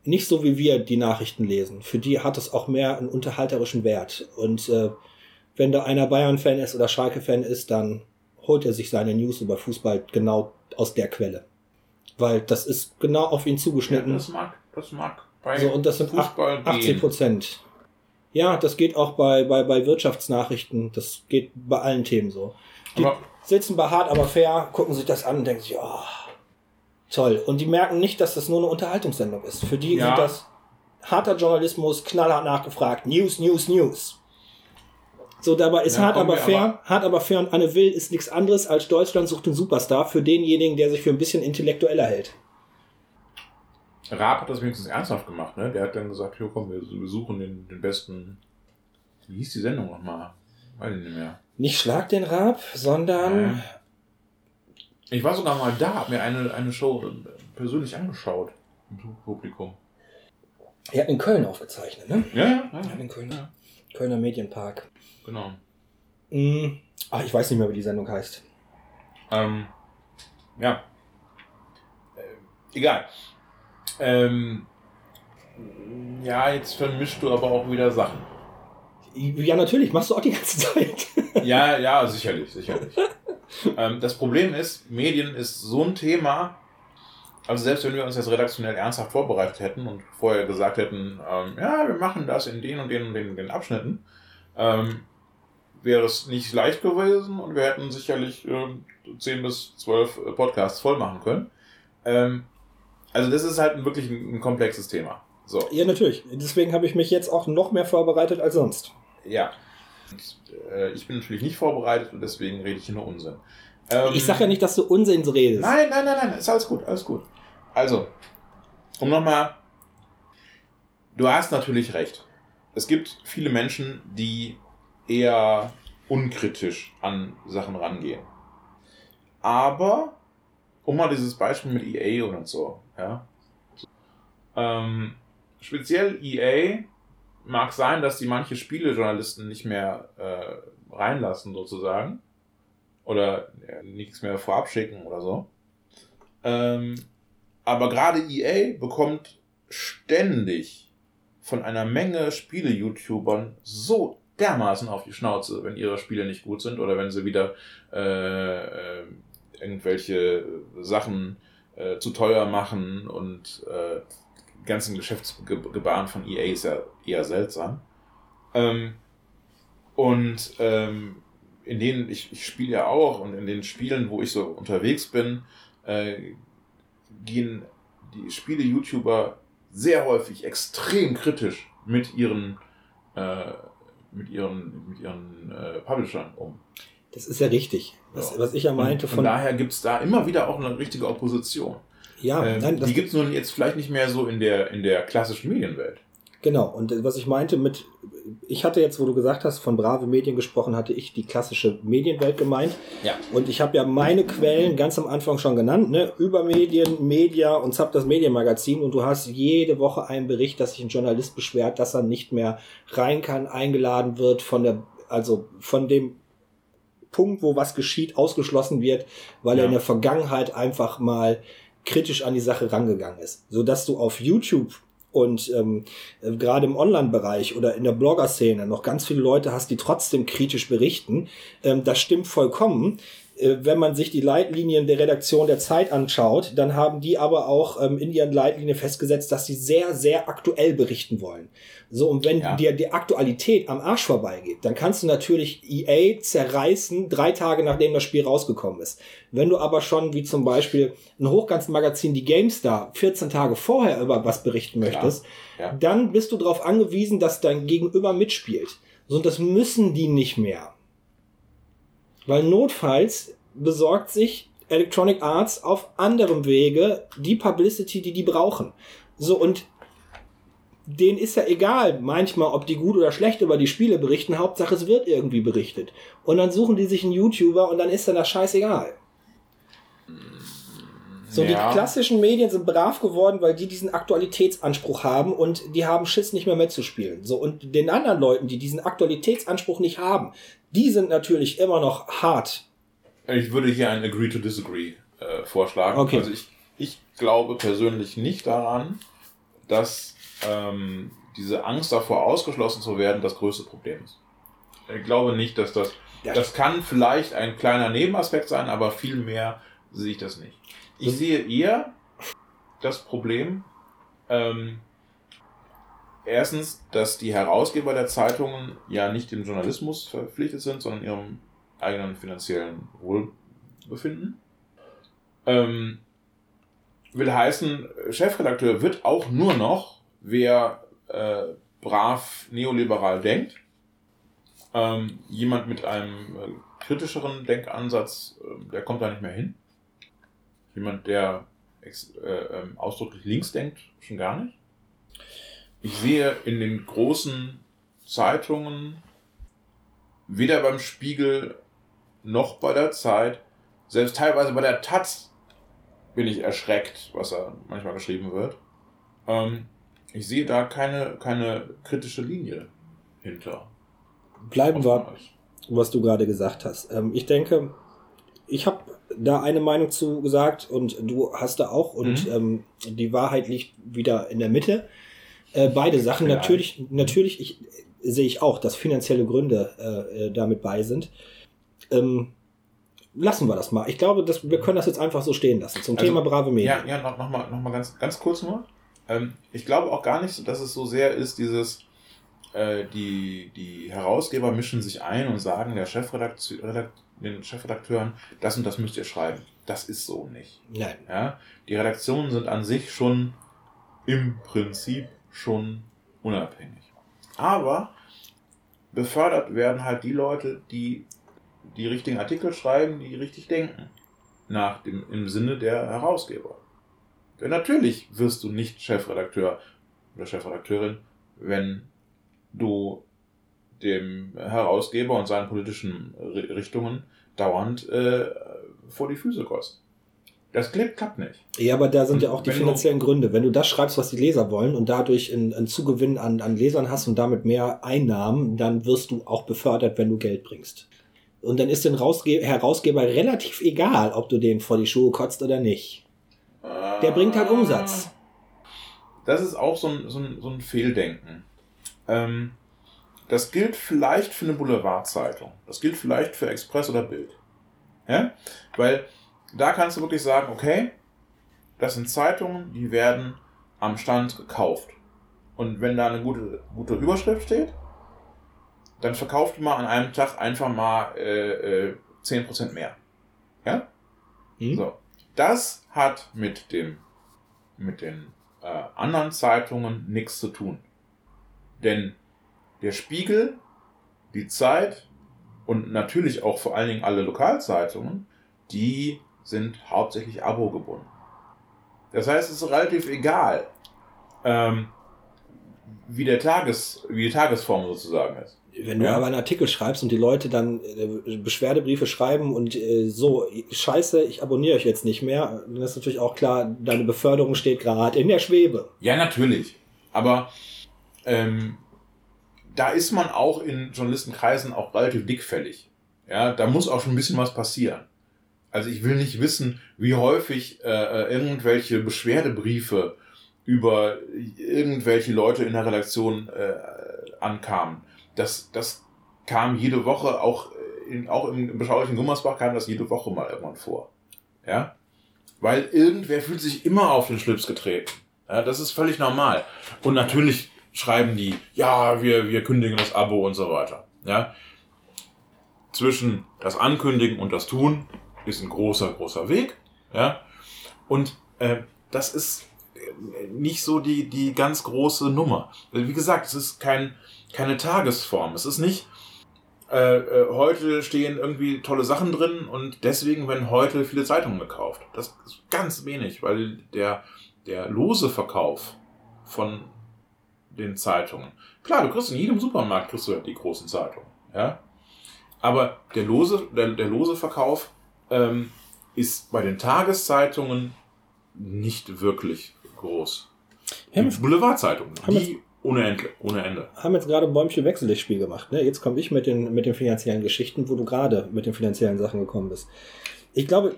nicht so wie wir die Nachrichten lesen. Für die hat es auch mehr einen unterhalterischen Wert. Und äh, wenn da einer Bayern-Fan ist oder Schalke-Fan ist, dann holt er sich seine News über Fußball genau aus der Quelle. Weil das ist genau auf ihn zugeschnitten. Ja, das mag, das mag bei so, und das sind Fußball 80 Prozent. Ja, das geht auch bei, bei, bei Wirtschaftsnachrichten, das geht bei allen Themen so. Die aber sitzen bei hart, aber fair, gucken sich das an und denken sich, oh, toll. Und die merken nicht, dass das nur eine Unterhaltungssendung ist. Für die ja. sind das harter Journalismus, knallhart nachgefragt, News, News, News. So, dabei ist ja, hart aber fair, aber hart aber fair und Anne Will ist nichts anderes als Deutschland sucht den Superstar für denjenigen, der sich für ein bisschen intellektueller hält. Raab hat das wenigstens ernsthaft gemacht, ne? Der hat dann gesagt, hier komm, wir, suchen den, den besten. Wie hieß die Sendung nochmal? Weiß ich nicht mehr. Nicht Schlag den Raab, sondern. Ja. Ich war sogar mal da, hab mir eine, eine Show persönlich angeschaut im Publikum. Er hat in Köln aufgezeichnet, ne? Ja, ja. ja. in Köln. Ja. Kölner Medienpark. Genau. Mm, ach, ich weiß nicht mehr, wie die Sendung heißt. Ähm, ja. Äh, egal. Ähm, ja, jetzt vermischst du aber auch wieder Sachen. Ja, natürlich, machst du auch die ganze Zeit. ja, ja, sicherlich, sicherlich. ähm, das Problem ist, Medien ist so ein Thema, also selbst wenn wir uns jetzt redaktionell ernsthaft vorbereitet hätten und vorher gesagt hätten, ähm, ja, wir machen das in den und den und den, den Abschnitten, ähm, wäre es nicht leicht gewesen und wir hätten sicherlich äh, 10 bis 12 äh, Podcasts voll machen können. Ähm, also das ist halt wirklich ein, ein komplexes Thema. So. Ja, natürlich. Deswegen habe ich mich jetzt auch noch mehr vorbereitet als sonst. Ja. Und, äh, ich bin natürlich nicht vorbereitet und deswegen rede ich hier nur Unsinn. Ähm, ich sage ja nicht, dass du Unsinn redest. Nein, nein, nein, nein. Ist alles gut, alles gut. Also, um nochmal. Du hast natürlich recht. Es gibt viele Menschen, die eher unkritisch an Sachen rangehen. Aber, um mal dieses Beispiel mit EA und so, ja. Ähm, speziell EA mag sein, dass die manche Spielejournalisten nicht mehr äh, reinlassen, sozusagen. Oder ja, nichts mehr vorab schicken oder so. Ähm, aber gerade EA bekommt ständig von einer Menge Spiele-YouTubern so dermaßen auf die Schnauze, wenn ihre Spiele nicht gut sind oder wenn sie wieder äh, äh, irgendwelche Sachen äh, zu teuer machen und äh, ganzen Geschäftsgebaren von EA ist ja eher seltsam. Ähm, und ähm, in denen, ich, ich spiele ja auch und in den Spielen, wo ich so unterwegs bin, äh, gehen die Spiele-YouTuber sehr häufig extrem kritisch mit ihren, äh, mit ihren, mit ihren äh, Publishern um. Das ist ja richtig. Was, ja. was ich ja meinte von. Von daher gibt es da immer wieder auch eine richtige Opposition. Ja, ähm, nein, die gibt es nun jetzt vielleicht nicht mehr so in der, in der klassischen Medienwelt. Genau, und was ich meinte mit, ich hatte jetzt, wo du gesagt hast, von brave Medien gesprochen, hatte ich die klassische Medienwelt gemeint. Ja. Und ich habe ja meine Quellen ganz am Anfang schon genannt, ne? Über Medien, Media und Zap das Medienmagazin. Und du hast jede Woche einen Bericht, dass sich ein Journalist beschwert, dass er nicht mehr rein kann, eingeladen wird von der, also von dem Punkt, wo was geschieht, ausgeschlossen wird, weil ja. er in der Vergangenheit einfach mal kritisch an die Sache rangegangen ist. So dass du auf YouTube und ähm, äh, gerade im Online-Bereich oder in der Blogger-Szene noch ganz viele Leute hast, die trotzdem kritisch berichten. Ähm, das stimmt vollkommen. Äh, wenn man sich die Leitlinien der Redaktion der Zeit anschaut, dann haben die aber auch ähm, in ihren Leitlinien festgesetzt, dass sie sehr, sehr aktuell berichten wollen. So, und wenn ja. dir die Aktualität am Arsch vorbeigeht, dann kannst du natürlich EA zerreißen, drei Tage nachdem das Spiel rausgekommen ist. Wenn du aber schon, wie zum Beispiel ein Hochglanzmagazin, die GameStar, 14 Tage vorher über was berichten möchtest, ja. Ja. dann bist du darauf angewiesen, dass dein Gegenüber mitspielt. So, und das müssen die nicht mehr. Weil notfalls besorgt sich Electronic Arts auf anderem Wege die Publicity, die die brauchen. So, und denen ist ja egal, manchmal, ob die gut oder schlecht über die Spiele berichten. Hauptsache, es wird irgendwie berichtet. Und dann suchen die sich einen YouTuber und dann ist dann das scheißegal. So, ja. die klassischen Medien sind brav geworden, weil die diesen Aktualitätsanspruch haben und die haben Schiss nicht mehr mitzuspielen. So, und den anderen Leuten, die diesen Aktualitätsanspruch nicht haben, die sind natürlich immer noch hart. Ich würde hier ein Agree to Disagree äh, vorschlagen. Okay. Also ich, ich glaube persönlich nicht daran, dass ähm, diese Angst davor, ausgeschlossen zu werden, das größte Problem ist. Ich glaube nicht, dass das. Ja. Das kann vielleicht ein kleiner Nebenaspekt sein, aber viel mehr sehe ich das nicht. Ich sehe eher das Problem, ähm, erstens, dass die Herausgeber der Zeitungen ja nicht dem Journalismus verpflichtet sind, sondern ihrem eigenen finanziellen Wohlbefinden. Ähm, will heißen, Chefredakteur wird auch nur noch, wer äh, brav neoliberal denkt. Ähm, jemand mit einem äh, kritischeren Denkansatz, äh, der kommt da nicht mehr hin. Jemand, der äh, ähm, ausdrücklich links denkt, schon gar nicht. Ich sehe in den großen Zeitungen, weder beim Spiegel noch bei der Zeit, selbst teilweise bei der Taz bin ich erschreckt, was da manchmal geschrieben wird. Ähm, ich sehe da keine, keine kritische Linie hinter. Bleiben wir, was du gerade gesagt hast. Ähm, ich denke, ich habe da eine Meinung zu gesagt und du hast da auch und mhm. ähm, die Wahrheit liegt wieder in der Mitte. Äh, beide Sachen. Ja. Natürlich, natürlich ich, sehe ich auch, dass finanzielle Gründe äh, äh, damit bei sind. Ähm, lassen wir das mal. Ich glaube, dass wir können das jetzt einfach so stehen lassen. Zum also, Thema brave Medien. Ja, ja noch, noch, mal, noch mal ganz, ganz kurz nur. Ähm, ich glaube auch gar nicht, dass es so sehr ist, dieses, äh, die, die Herausgeber mischen sich ein und sagen der Chefredakteur, den Chefredakteuren, das und das müsst ihr schreiben. Das ist so nicht. Nein. Ja? Die Redaktionen sind an sich schon im Prinzip schon unabhängig. Aber befördert werden halt die Leute, die die richtigen Artikel schreiben, die richtig denken. Nach dem, im Sinne der Herausgeber. Denn natürlich wirst du nicht Chefredakteur oder Chefredakteurin, wenn du dem Herausgeber und seinen politischen Richtungen dauernd äh, vor die Füße kostet. Das klappt, klappt nicht. Ja, aber da sind und ja auch die finanziellen du, Gründe. Wenn du das schreibst, was die Leser wollen und dadurch einen, Zugewinn an, an Lesern hast und damit mehr Einnahmen, dann wirst du auch befördert, wenn du Geld bringst. Und dann ist den Rausge Herausgeber relativ egal, ob du den vor die Schuhe kotzt oder nicht. Der bringt halt Umsatz. Das ist auch so ein, so ein, so ein Fehldenken. Ähm, das gilt vielleicht für eine Boulevardzeitung. Das gilt vielleicht für Express oder Bild. Ja? Weil da kannst du wirklich sagen, okay, das sind Zeitungen, die werden am Stand gekauft. Und wenn da eine gute, gute Überschrift steht, dann verkauft mal an einem Tag einfach mal äh, äh, 10% mehr. Ja? Mhm. So. Das hat mit dem mit den äh, anderen Zeitungen nichts zu tun. Denn der Spiegel, die Zeit und natürlich auch vor allen Dingen alle Lokalzeitungen, die sind hauptsächlich Abo gebunden. Das heißt, es ist relativ egal, ähm, wie, der Tages, wie die Tagesform sozusagen ist. Wenn du ja. aber einen Artikel schreibst und die Leute dann äh, Beschwerdebriefe schreiben und äh, so, scheiße, ich abonniere euch jetzt nicht mehr, dann ist natürlich auch klar, deine Beförderung steht gerade in der Schwebe. Ja, natürlich. Aber ähm, da ist man auch in Journalistenkreisen auch relativ dickfällig. Ja, da muss auch schon ein bisschen was passieren. Also ich will nicht wissen, wie häufig äh, äh, irgendwelche Beschwerdebriefe über irgendwelche Leute in der Redaktion äh, ankamen. Das, das kam jede Woche, auch, in, auch im beschaulichen Gummersbach kam das jede Woche mal irgendwann vor. Ja? Weil irgendwer fühlt sich immer auf den Schlips getreten. Ja, das ist völlig normal. Und natürlich schreiben die, ja, wir, wir kündigen das Abo und so weiter. Ja? Zwischen das Ankündigen und das Tun ist ein großer, großer Weg. Ja? Und äh, das ist äh, nicht so die, die ganz große Nummer. Wie gesagt, es ist kein, keine Tagesform. Es ist nicht, äh, äh, heute stehen irgendwie tolle Sachen drin und deswegen werden heute viele Zeitungen gekauft. Das ist ganz wenig, weil der, der lose Verkauf von den Zeitungen. Klar, du kriegst in jedem Supermarkt kriegst du die großen Zeitungen, ja. Aber der lose, der, der lose Verkauf ähm, ist bei den Tageszeitungen nicht wirklich groß. Ja, Boulevardzeitungen, die ohne Ende, ohne Ende. Haben jetzt gerade Bäumchen Wechsellichtspiel gemacht. Ne? Jetzt komme ich mit den, mit den finanziellen Geschichten, wo du gerade mit den finanziellen Sachen gekommen bist. Ich glaube,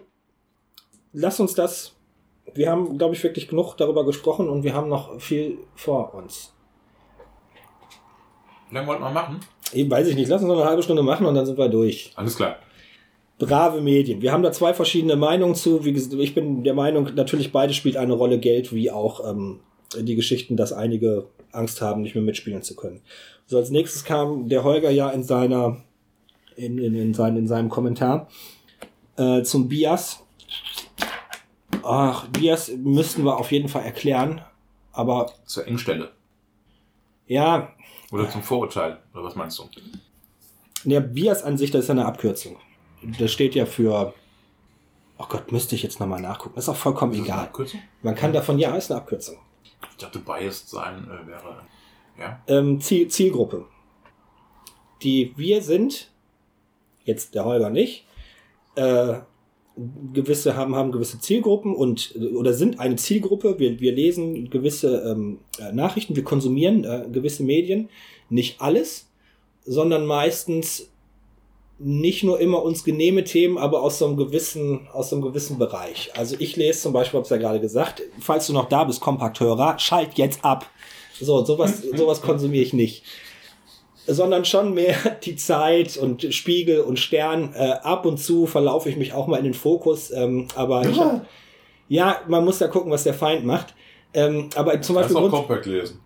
lass uns das. Wir haben, glaube ich, wirklich genug darüber gesprochen und wir haben noch viel vor uns. Wie lange wollten wir machen? Eben weiß ich nicht. Lass uns noch eine halbe Stunde machen und dann sind wir durch. Alles klar brave Medien. Wir haben da zwei verschiedene Meinungen zu. Wie gesagt, ich bin der Meinung, natürlich beides spielt eine Rolle, Geld wie auch ähm, die Geschichten, dass einige Angst haben, nicht mehr mitspielen zu können. So als nächstes kam der Holger ja in seiner in, in, in, sein, in seinem Kommentar äh, zum Bias. Ach, Bias müssten wir auf jeden Fall erklären, aber zur Engstelle. Ja. Oder zum Vorurteil, oder was meinst du? Der Bias an sich, das ist eine Abkürzung das steht ja für. Oh Gott, müsste ich jetzt nochmal nachgucken. Das ist auch vollkommen ist egal. Man kann davon, ja, ist eine Abkürzung. Ich dachte, biased sein äh, wäre. Ja. Ähm, Ziel, Zielgruppe. Die wir sind, jetzt der Holger nicht, äh, gewisse haben, haben gewisse Zielgruppen und oder sind eine Zielgruppe. Wir, wir lesen gewisse ähm, äh, Nachrichten, wir konsumieren äh, gewisse Medien. Nicht alles, sondern meistens nicht nur immer uns genehme Themen, aber aus so einem gewissen, aus so einem gewissen Bereich. Also ich lese zum Beispiel, hab's ja gerade gesagt, falls du noch da bist, Kompakthörer, schalt jetzt ab. So, sowas, sowas konsumiere ich nicht. Sondern schon mehr die Zeit und Spiegel und Stern. Äh, ab und zu verlaufe ich mich auch mal in den Fokus, ähm, aber ja. ich hab, ja, man muss ja gucken, was der Feind macht. Ähm, aber zum Beispiel. Kannst auch Compact lesen.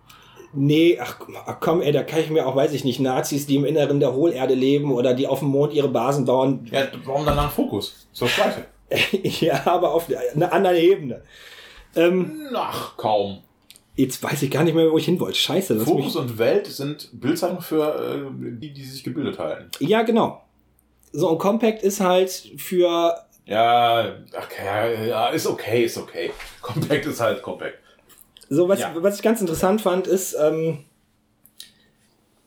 Nee, ach, komm, ey, da kann ich mir auch, weiß ich nicht, Nazis, die im Inneren der Hohlerde leben oder die auf dem Mond ihre Basen bauen. Ja, warum dann ein Fokus? So Gleiche. ja, aber auf einer anderen Ebene. Ähm, Ach, kaum. Jetzt weiß ich gar nicht mehr, wo ich hin wollte. Scheiße. Fokus und Welt sind Bildzeiten für äh, die, die sich gebildet halten. Ja, genau. So, und Compact ist halt für. Ja, okay, ja, ist okay, ist okay. Compact ist halt Compact. So, was, ja. was ich ganz interessant fand, ist, ähm,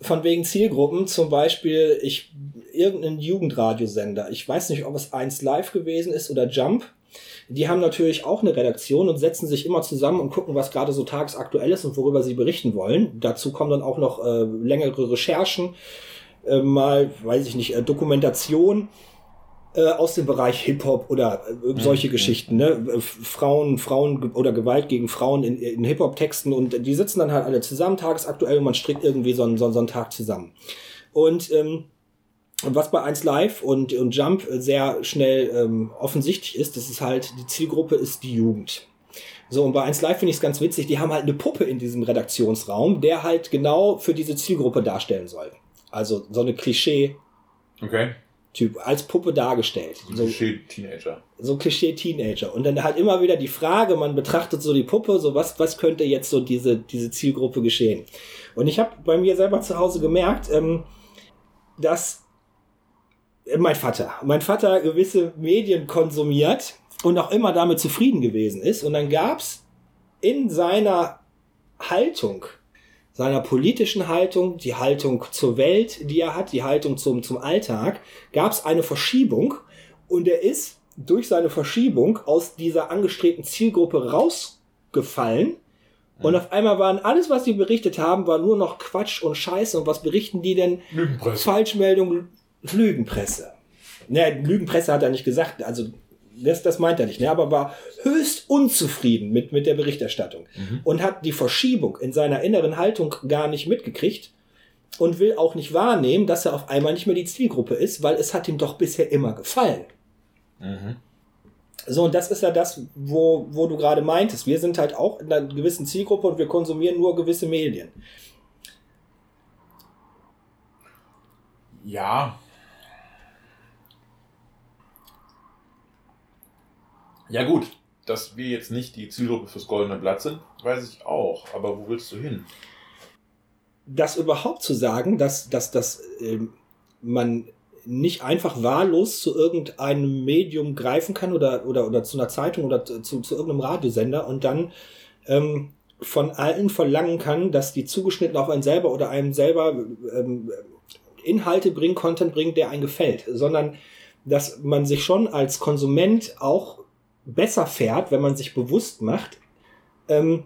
von wegen Zielgruppen, zum Beispiel ich irgendeinen Jugendradiosender, ich weiß nicht, ob es 1 Live gewesen ist oder Jump, die haben natürlich auch eine Redaktion und setzen sich immer zusammen und gucken, was gerade so tagesaktuell ist und worüber sie berichten wollen. Dazu kommen dann auch noch äh, längere Recherchen, äh, mal, weiß ich nicht, äh, Dokumentation äh, aus dem Bereich Hip-Hop oder äh, solche mhm. Geschichten, ne? Äh, Frauen, Frauen oder Gewalt gegen Frauen in, in Hip-Hop-Texten und die sitzen dann halt alle zusammen, tagesaktuell und man strickt irgendwie so einen, so, so einen Tag zusammen. Und ähm, was bei 1 Live und, und Jump sehr schnell ähm, offensichtlich ist, das ist halt, die Zielgruppe ist die Jugend. So, und bei 1 Live finde ich es ganz witzig, die haben halt eine Puppe in diesem Redaktionsraum, der halt genau für diese Zielgruppe darstellen soll. Also so eine Klischee. Okay. Typ als Puppe dargestellt. So Klischee-Teenager. So Klischee-Teenager. Und dann halt immer wieder die Frage, man betrachtet so die Puppe, so was, was könnte jetzt so diese, diese Zielgruppe geschehen. Und ich habe bei mir selber zu Hause gemerkt, ähm, dass mein Vater, mein Vater gewisse Medien konsumiert und auch immer damit zufrieden gewesen ist. Und dann gab's in seiner Haltung, seiner politischen Haltung, die Haltung zur Welt, die er hat, die Haltung zum, zum Alltag, gab's eine Verschiebung und er ist durch seine Verschiebung aus dieser angestrebten Zielgruppe rausgefallen. Und auf einmal waren alles, was sie berichtet haben, war nur noch Quatsch und Scheiße. Und was berichten die denn? Falschmeldung, Lügenpresse. Ne, Lügenpresse hat er nicht gesagt, also das, das meint er nicht, ne, aber war höchst unzufrieden mit, mit der Berichterstattung mhm. und hat die Verschiebung in seiner inneren Haltung gar nicht mitgekriegt und will auch nicht wahrnehmen, dass er auf einmal nicht mehr die Zielgruppe ist, weil es hat ihm doch bisher immer gefallen. Mhm. So, und das ist ja das, wo, wo du gerade meintest. Wir sind halt auch in einer gewissen Zielgruppe und wir konsumieren nur gewisse Medien. Ja, Ja, gut, dass wir jetzt nicht die Zielgruppe fürs Goldene Blatt sind, weiß ich auch. Aber wo willst du hin? Das überhaupt zu sagen, dass, dass, dass äh, man nicht einfach wahllos zu irgendeinem Medium greifen kann oder, oder, oder zu einer Zeitung oder zu, zu irgendeinem Radiosender und dann ähm, von allen verlangen kann, dass die zugeschnitten auf einen selber oder einem selber ähm, Inhalte bringen, Content bringen, der einem gefällt, sondern dass man sich schon als Konsument auch besser fährt, wenn man sich bewusst macht, ähm,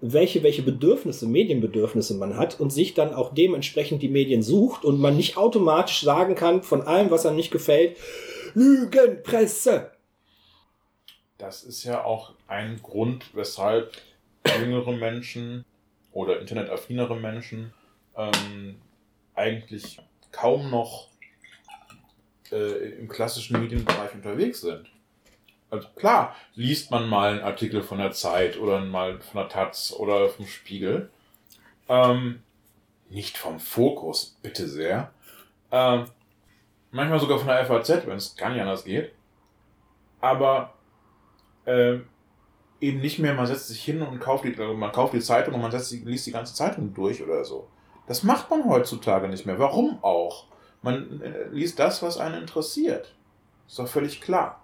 welche, welche Bedürfnisse, Medienbedürfnisse man hat und sich dann auch dementsprechend die Medien sucht und man nicht automatisch sagen kann, von allem, was einem nicht gefällt, Lügenpresse. Das ist ja auch ein Grund, weshalb jüngere Menschen oder internetaffinere Menschen ähm, eigentlich kaum noch äh, im klassischen Medienbereich unterwegs sind. Also klar, liest man mal einen Artikel von der Zeit oder mal von der Taz oder vom Spiegel. Ähm, nicht vom Fokus, bitte sehr. Ähm, manchmal sogar von der FAZ, wenn es gar nicht anders geht. Aber äh, eben nicht mehr, man setzt sich hin und kauft die, also man kauft die Zeitung und man setzt liest die ganze Zeitung durch oder so. Das macht man heutzutage nicht mehr. Warum auch? Man äh, liest das, was einen interessiert. Ist doch völlig klar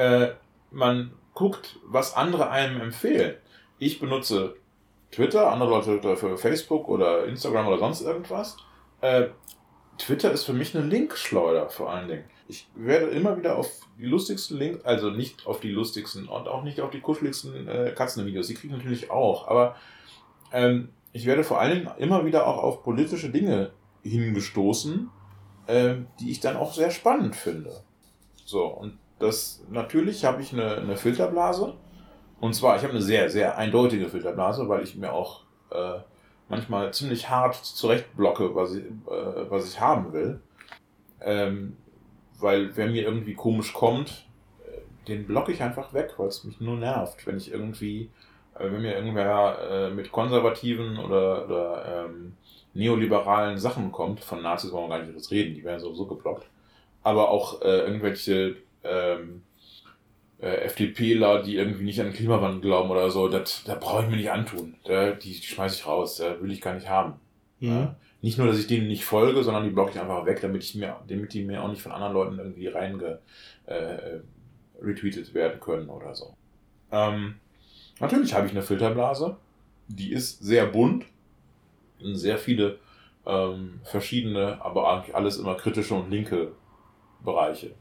äh, man guckt, was andere einem empfehlen. Ich benutze Twitter, andere Leute für Facebook oder Instagram oder sonst irgendwas. Äh, Twitter ist für mich eine Linkschleuder vor allen Dingen. Ich werde immer wieder auf die lustigsten Links, also nicht auf die lustigsten und auch nicht auf die kuscheligsten äh, Katzenvideos. Die kriege ich natürlich auch, aber ähm, ich werde vor allen Dingen immer wieder auch auf politische Dinge hingestoßen, äh, die ich dann auch sehr spannend finde. So, und das natürlich habe ich eine, eine Filterblase. Und zwar, ich habe eine sehr, sehr eindeutige Filterblase, weil ich mir auch äh, manchmal ziemlich hart zurechtblocke, was ich, äh, was ich haben will. Ähm, weil wer mir irgendwie komisch kommt, äh, den blocke ich einfach weg, weil es mich nur nervt, wenn ich irgendwie, äh, wenn mir irgendwer äh, mit konservativen oder, oder ähm, neoliberalen Sachen kommt, von Nazis wollen wir gar nicht reden, die werden sowieso geblockt. Aber auch äh, irgendwelche ähm, äh, FDPler, die irgendwie nicht an den Klimawandel glauben oder so, das, da brauche ich mir nicht antun. Da, die, schmeiße ich raus, da will ich gar nicht haben. Mhm. Ja? Nicht nur, dass ich denen nicht folge, sondern die blocke ich einfach weg, damit ich mir, damit die mir auch nicht von anderen Leuten irgendwie reinge äh, retweetet werden können oder so. Ähm, natürlich habe ich eine Filterblase. Die ist sehr bunt. Sehr viele ähm, verschiedene, aber eigentlich alles immer kritische und linke Bereiche.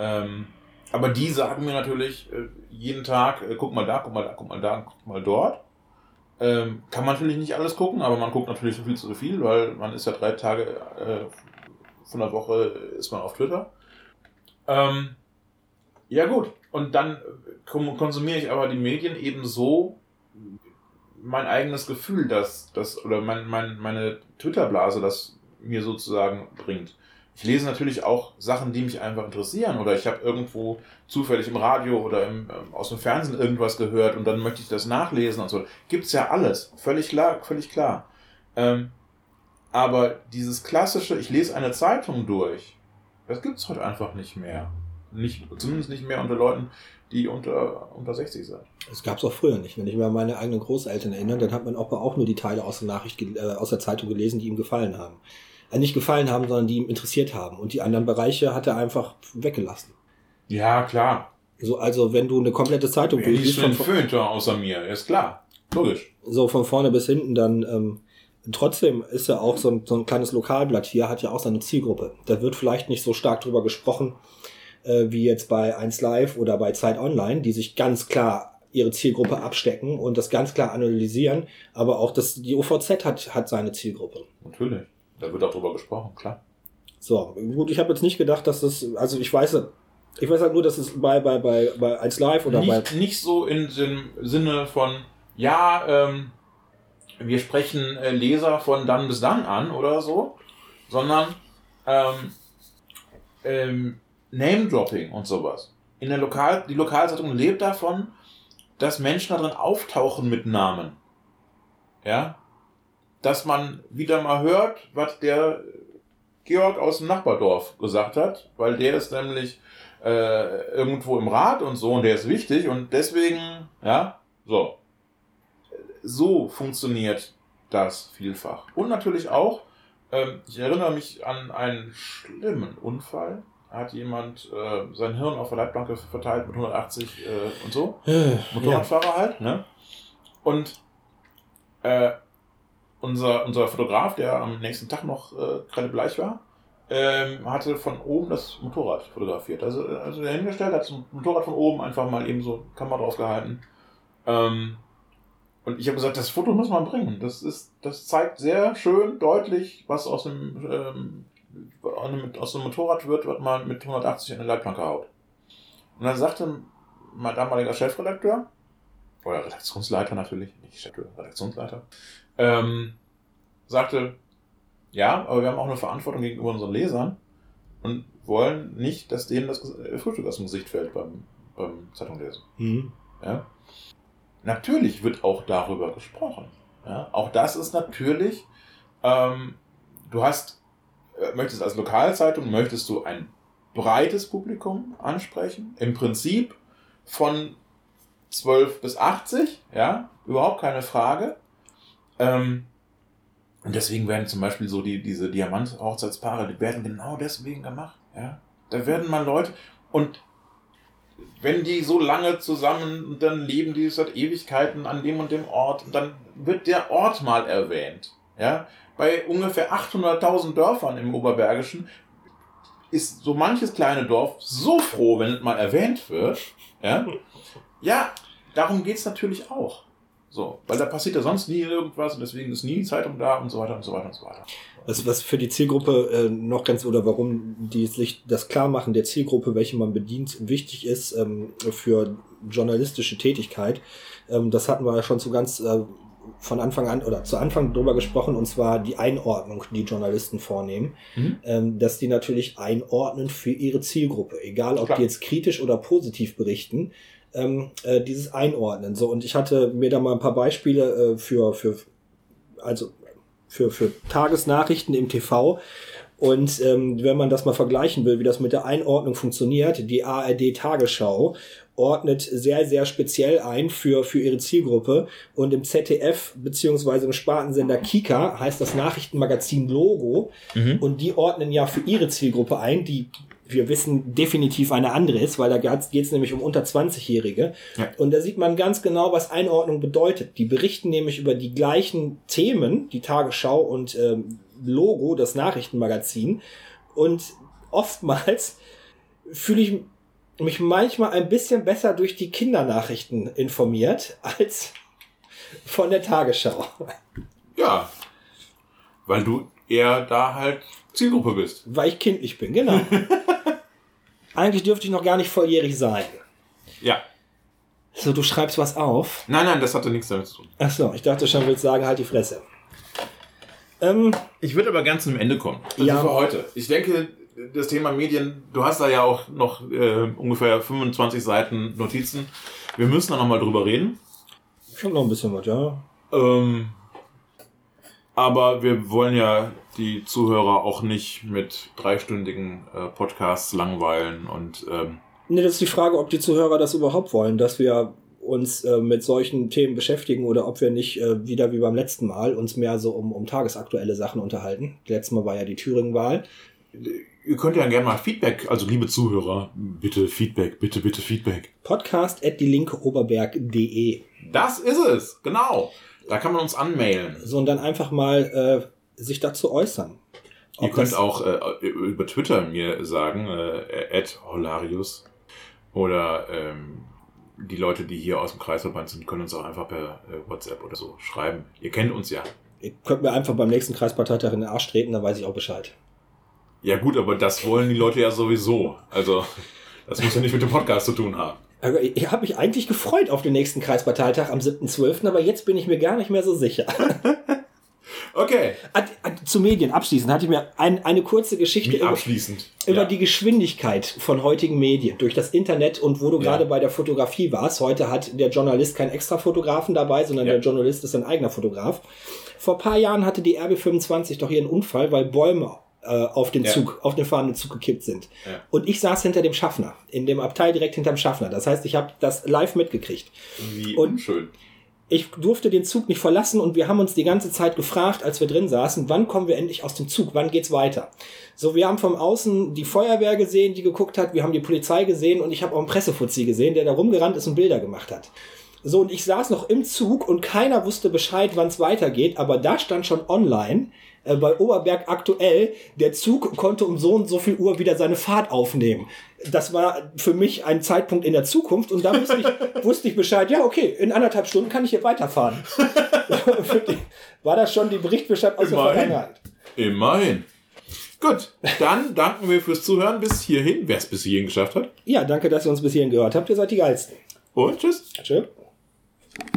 Ähm, aber die sagen mir natürlich äh, jeden Tag, äh, guck mal da, guck mal da, guck mal da, guck mal dort. Ähm, kann man natürlich nicht alles gucken, aber man guckt natürlich so viel zu viel, weil man ist ja drei Tage äh, von der Woche ist man auf Twitter. Ähm, ja gut, und dann konsumiere ich aber die Medien eben so mein eigenes Gefühl, dass das oder mein, mein, meine Twitter-Blase das mir sozusagen bringt. Ich lese natürlich auch Sachen, die mich einfach interessieren oder ich habe irgendwo zufällig im Radio oder im, ähm, aus dem Fernsehen irgendwas gehört und dann möchte ich das nachlesen und so. Gibt's ja alles, völlig klar, völlig klar. Ähm, aber dieses klassische, ich lese eine Zeitung durch, das gibt's heute einfach nicht mehr. Nicht, zumindest nicht mehr unter Leuten, die unter, unter 60 sind. Das gab es auch früher nicht. Wenn ich mir an meine eigenen Großeltern erinnere, dann hat man auch, auch nur die Teile aus der Nachricht, äh, aus der Zeitung gelesen, die ihm gefallen haben. Äh, nicht gefallen haben, sondern die ihm interessiert haben. Und die anderen Bereiche hat er einfach weggelassen. Ja, klar. So, also wenn du eine komplette Zeitung Wer liest von Föhnter außer mir, ist klar. Logisch. So von vorne bis hinten, dann ähm, trotzdem ist ja auch so ein, so ein kleines Lokalblatt hier, hat ja auch seine Zielgruppe. Da wird vielleicht nicht so stark drüber gesprochen, äh, wie jetzt bei 1 Live oder bei Zeit Online, die sich ganz klar ihre Zielgruppe abstecken und das ganz klar analysieren. Aber auch das, die OVZ hat, hat seine Zielgruppe. Natürlich. Da wird auch drüber gesprochen, klar. So, gut, ich habe jetzt nicht gedacht, dass das, also ich weiß, ich weiß halt nur, dass es bei, bei, bei, bei 1 Live oder nicht, bei. Nicht so in dem Sinne von, ja, ähm, wir sprechen äh, Leser von dann bis dann an oder so, sondern ähm, ähm, Name-Dropping und sowas. In der Lokal, die Lokalzeitung lebt davon, dass Menschen darin auftauchen mit Namen. Ja? Dass man wieder mal hört, was der Georg aus dem Nachbardorf gesagt hat, weil der ist nämlich äh, irgendwo im Rat und so und der ist wichtig und deswegen, ja, so. So funktioniert das vielfach. Und natürlich auch, ähm, ich erinnere mich an einen schlimmen Unfall hat jemand äh, sein Hirn auf der Leitplanke verteilt mit 180 äh, und so. Motorradfahrer ja. halt, ne? Und äh, unser, unser Fotograf, der am nächsten Tag noch äh, gerade bleich war, ähm, hatte von oben das Motorrad fotografiert. Also, also der hingestellt, hat das Motorrad von oben einfach mal eben so Kamera drauf gehalten. Ähm, und ich habe gesagt, das Foto muss man bringen. Das ist, das zeigt sehr schön deutlich, was aus dem ähm, aus dem Motorrad wird, wird man mit 180 in eine Leitplanke haut. Und dann sagte mein damaliger Chefredakteur, oder Redaktionsleiter natürlich, nicht Chef, Redaktionsleiter, ähm, sagte, ja, aber wir haben auch eine Verantwortung gegenüber unseren Lesern und wollen nicht, dass denen das Frühstück aus dem Gesicht fällt beim, beim Zeitunglesen. Mhm. Ja? Natürlich wird auch darüber gesprochen. Ja? Auch das ist natürlich, ähm, du hast äh, möchtest als Lokalzeitung, möchtest du ein breites Publikum ansprechen. Im Prinzip von 12 bis 80, ja, überhaupt keine Frage. Ähm, und deswegen werden zum Beispiel so die, diese Diamant-Hochzeitspaare, die werden genau deswegen gemacht, ja. Da werden mal Leute, und wenn die so lange zusammen, dann leben die seit Ewigkeiten an dem und dem Ort, und dann wird der Ort mal erwähnt, ja bei ungefähr 800.000 Dörfern im Oberbergischen ist so manches kleine Dorf so froh, wenn es mal erwähnt wird. Ja, ja darum geht es natürlich auch. So, weil da passiert ja sonst nie irgendwas und deswegen ist nie Zeitung da und so weiter und so weiter und so weiter. Was, was für die Zielgruppe äh, noch ganz oder warum die sich das Klarmachen der Zielgruppe, welche man bedient, wichtig ist ähm, für journalistische Tätigkeit. Ähm, das hatten wir ja schon zu ganz äh, von Anfang an oder zu Anfang drüber gesprochen, und zwar die Einordnung, die Journalisten vornehmen, mhm. ähm, dass die natürlich einordnen für ihre Zielgruppe, egal ob Klar. die jetzt kritisch oder positiv berichten, ähm, äh, dieses Einordnen. So, und ich hatte mir da mal ein paar Beispiele äh, für, für, also für, für Tagesnachrichten im TV. Und ähm, wenn man das mal vergleichen will, wie das mit der Einordnung funktioniert, die ARD Tagesschau ordnet sehr, sehr speziell ein für, für ihre Zielgruppe. Und im ZDF beziehungsweise im Spartensender Kika heißt das Nachrichtenmagazin Logo. Mhm. Und die ordnen ja für ihre Zielgruppe ein, die wir wissen definitiv eine andere ist, weil da geht es nämlich um unter 20-Jährige. Ja. Und da sieht man ganz genau, was Einordnung bedeutet. Die berichten nämlich über die gleichen Themen, die Tagesschau und ähm, Logo, das Nachrichtenmagazin. Und oftmals fühle ich mich manchmal ein bisschen besser durch die Kindernachrichten informiert als von der Tagesschau. Ja, weil du eher da halt Zielgruppe bist. Weil ich kindlich bin, genau. Eigentlich dürfte ich noch gar nicht volljährig sein. Ja. So, du schreibst was auf. Nein, nein, das hatte nichts damit zu tun. Ach so, ich dachte schon, willst sagen, halt die Fresse. Ähm, ich würde aber ganz zum Ende kommen. Also ja. für heute. Ich denke, das Thema Medien, du hast da ja auch noch äh, ungefähr 25 Seiten Notizen. Wir müssen da nochmal drüber reden. Ich habe noch ein bisschen was, ja. Ähm, aber wir wollen ja die Zuhörer auch nicht mit dreistündigen äh, Podcasts langweilen und. Ähm, nee, das ist die Frage, ob die Zuhörer das überhaupt wollen, dass wir uns äh, mit solchen Themen beschäftigen oder ob wir nicht äh, wieder wie beim letzten Mal uns mehr so um, um tagesaktuelle Sachen unterhalten. Letztes Mal war ja die Thüringen-Wahl. Ihr könnt ja gerne mal Feedback, also liebe Zuhörer, bitte Feedback, bitte, bitte Feedback. Podcast at dielinkeoberberg.de. Das ist es, genau. Da kann man uns anmailen. So, und dann einfach mal äh, sich dazu äußern. Ihr könnt auch äh, über Twitter mir sagen, äh, Holarius. Oder ähm, die Leute, die hier aus dem Kreisverband sind, können uns auch einfach per äh, WhatsApp oder so schreiben. Ihr kennt uns ja. Ihr könnt mir einfach beim nächsten Kreisparteitag in den Arsch treten, dann weiß ich auch Bescheid. Ja gut, aber das wollen die Leute ja sowieso. Also das muss ja nicht mit dem Podcast zu tun haben. Ich habe mich eigentlich gefreut auf den nächsten Kreisparteitag am 7.12., aber jetzt bin ich mir gar nicht mehr so sicher. okay. Zu Medien abschließend hatte ich mir ein, eine kurze Geschichte über, abschließend? über ja. die Geschwindigkeit von heutigen Medien durch das Internet und wo du ja. gerade bei der Fotografie warst. Heute hat der Journalist keinen extra Fotografen dabei, sondern ja. der Journalist ist ein eigener Fotograf. Vor paar Jahren hatte die RB25 doch einen Unfall, weil Bäume auf den ja. Zug, auf den fahrenden Zug gekippt sind. Ja. Und ich saß hinter dem Schaffner, in dem Abteil direkt hinterm Schaffner. Das heißt, ich habe das live mitgekriegt. Wie und unschön. Ich durfte den Zug nicht verlassen und wir haben uns die ganze Zeit gefragt, als wir drin saßen, wann kommen wir endlich aus dem Zug, wann geht's weiter? So, wir haben vom Außen die Feuerwehr gesehen, die geguckt hat, wir haben die Polizei gesehen und ich habe auch einen Pressefuzzi gesehen, der da rumgerannt ist und Bilder gemacht hat. So, und ich saß noch im Zug und keiner wusste Bescheid, wann es weitergeht, aber da stand schon online, äh, bei Oberberg aktuell, der Zug konnte um so und so viel Uhr wieder seine Fahrt aufnehmen. Das war für mich ein Zeitpunkt in der Zukunft und da wusste ich, wusste ich Bescheid, ja, okay, in anderthalb Stunden kann ich hier weiterfahren. war das schon die Berichtbescheid aus Immerhin. der Vergangenheit. Immerhin. Gut, dann danken wir fürs Zuhören bis hierhin, wer es bis hierhin geschafft hat. Ja, danke, dass ihr uns bis hierhin gehört habt. Ihr seid die Geilsten. Und tschüss. Tschüss.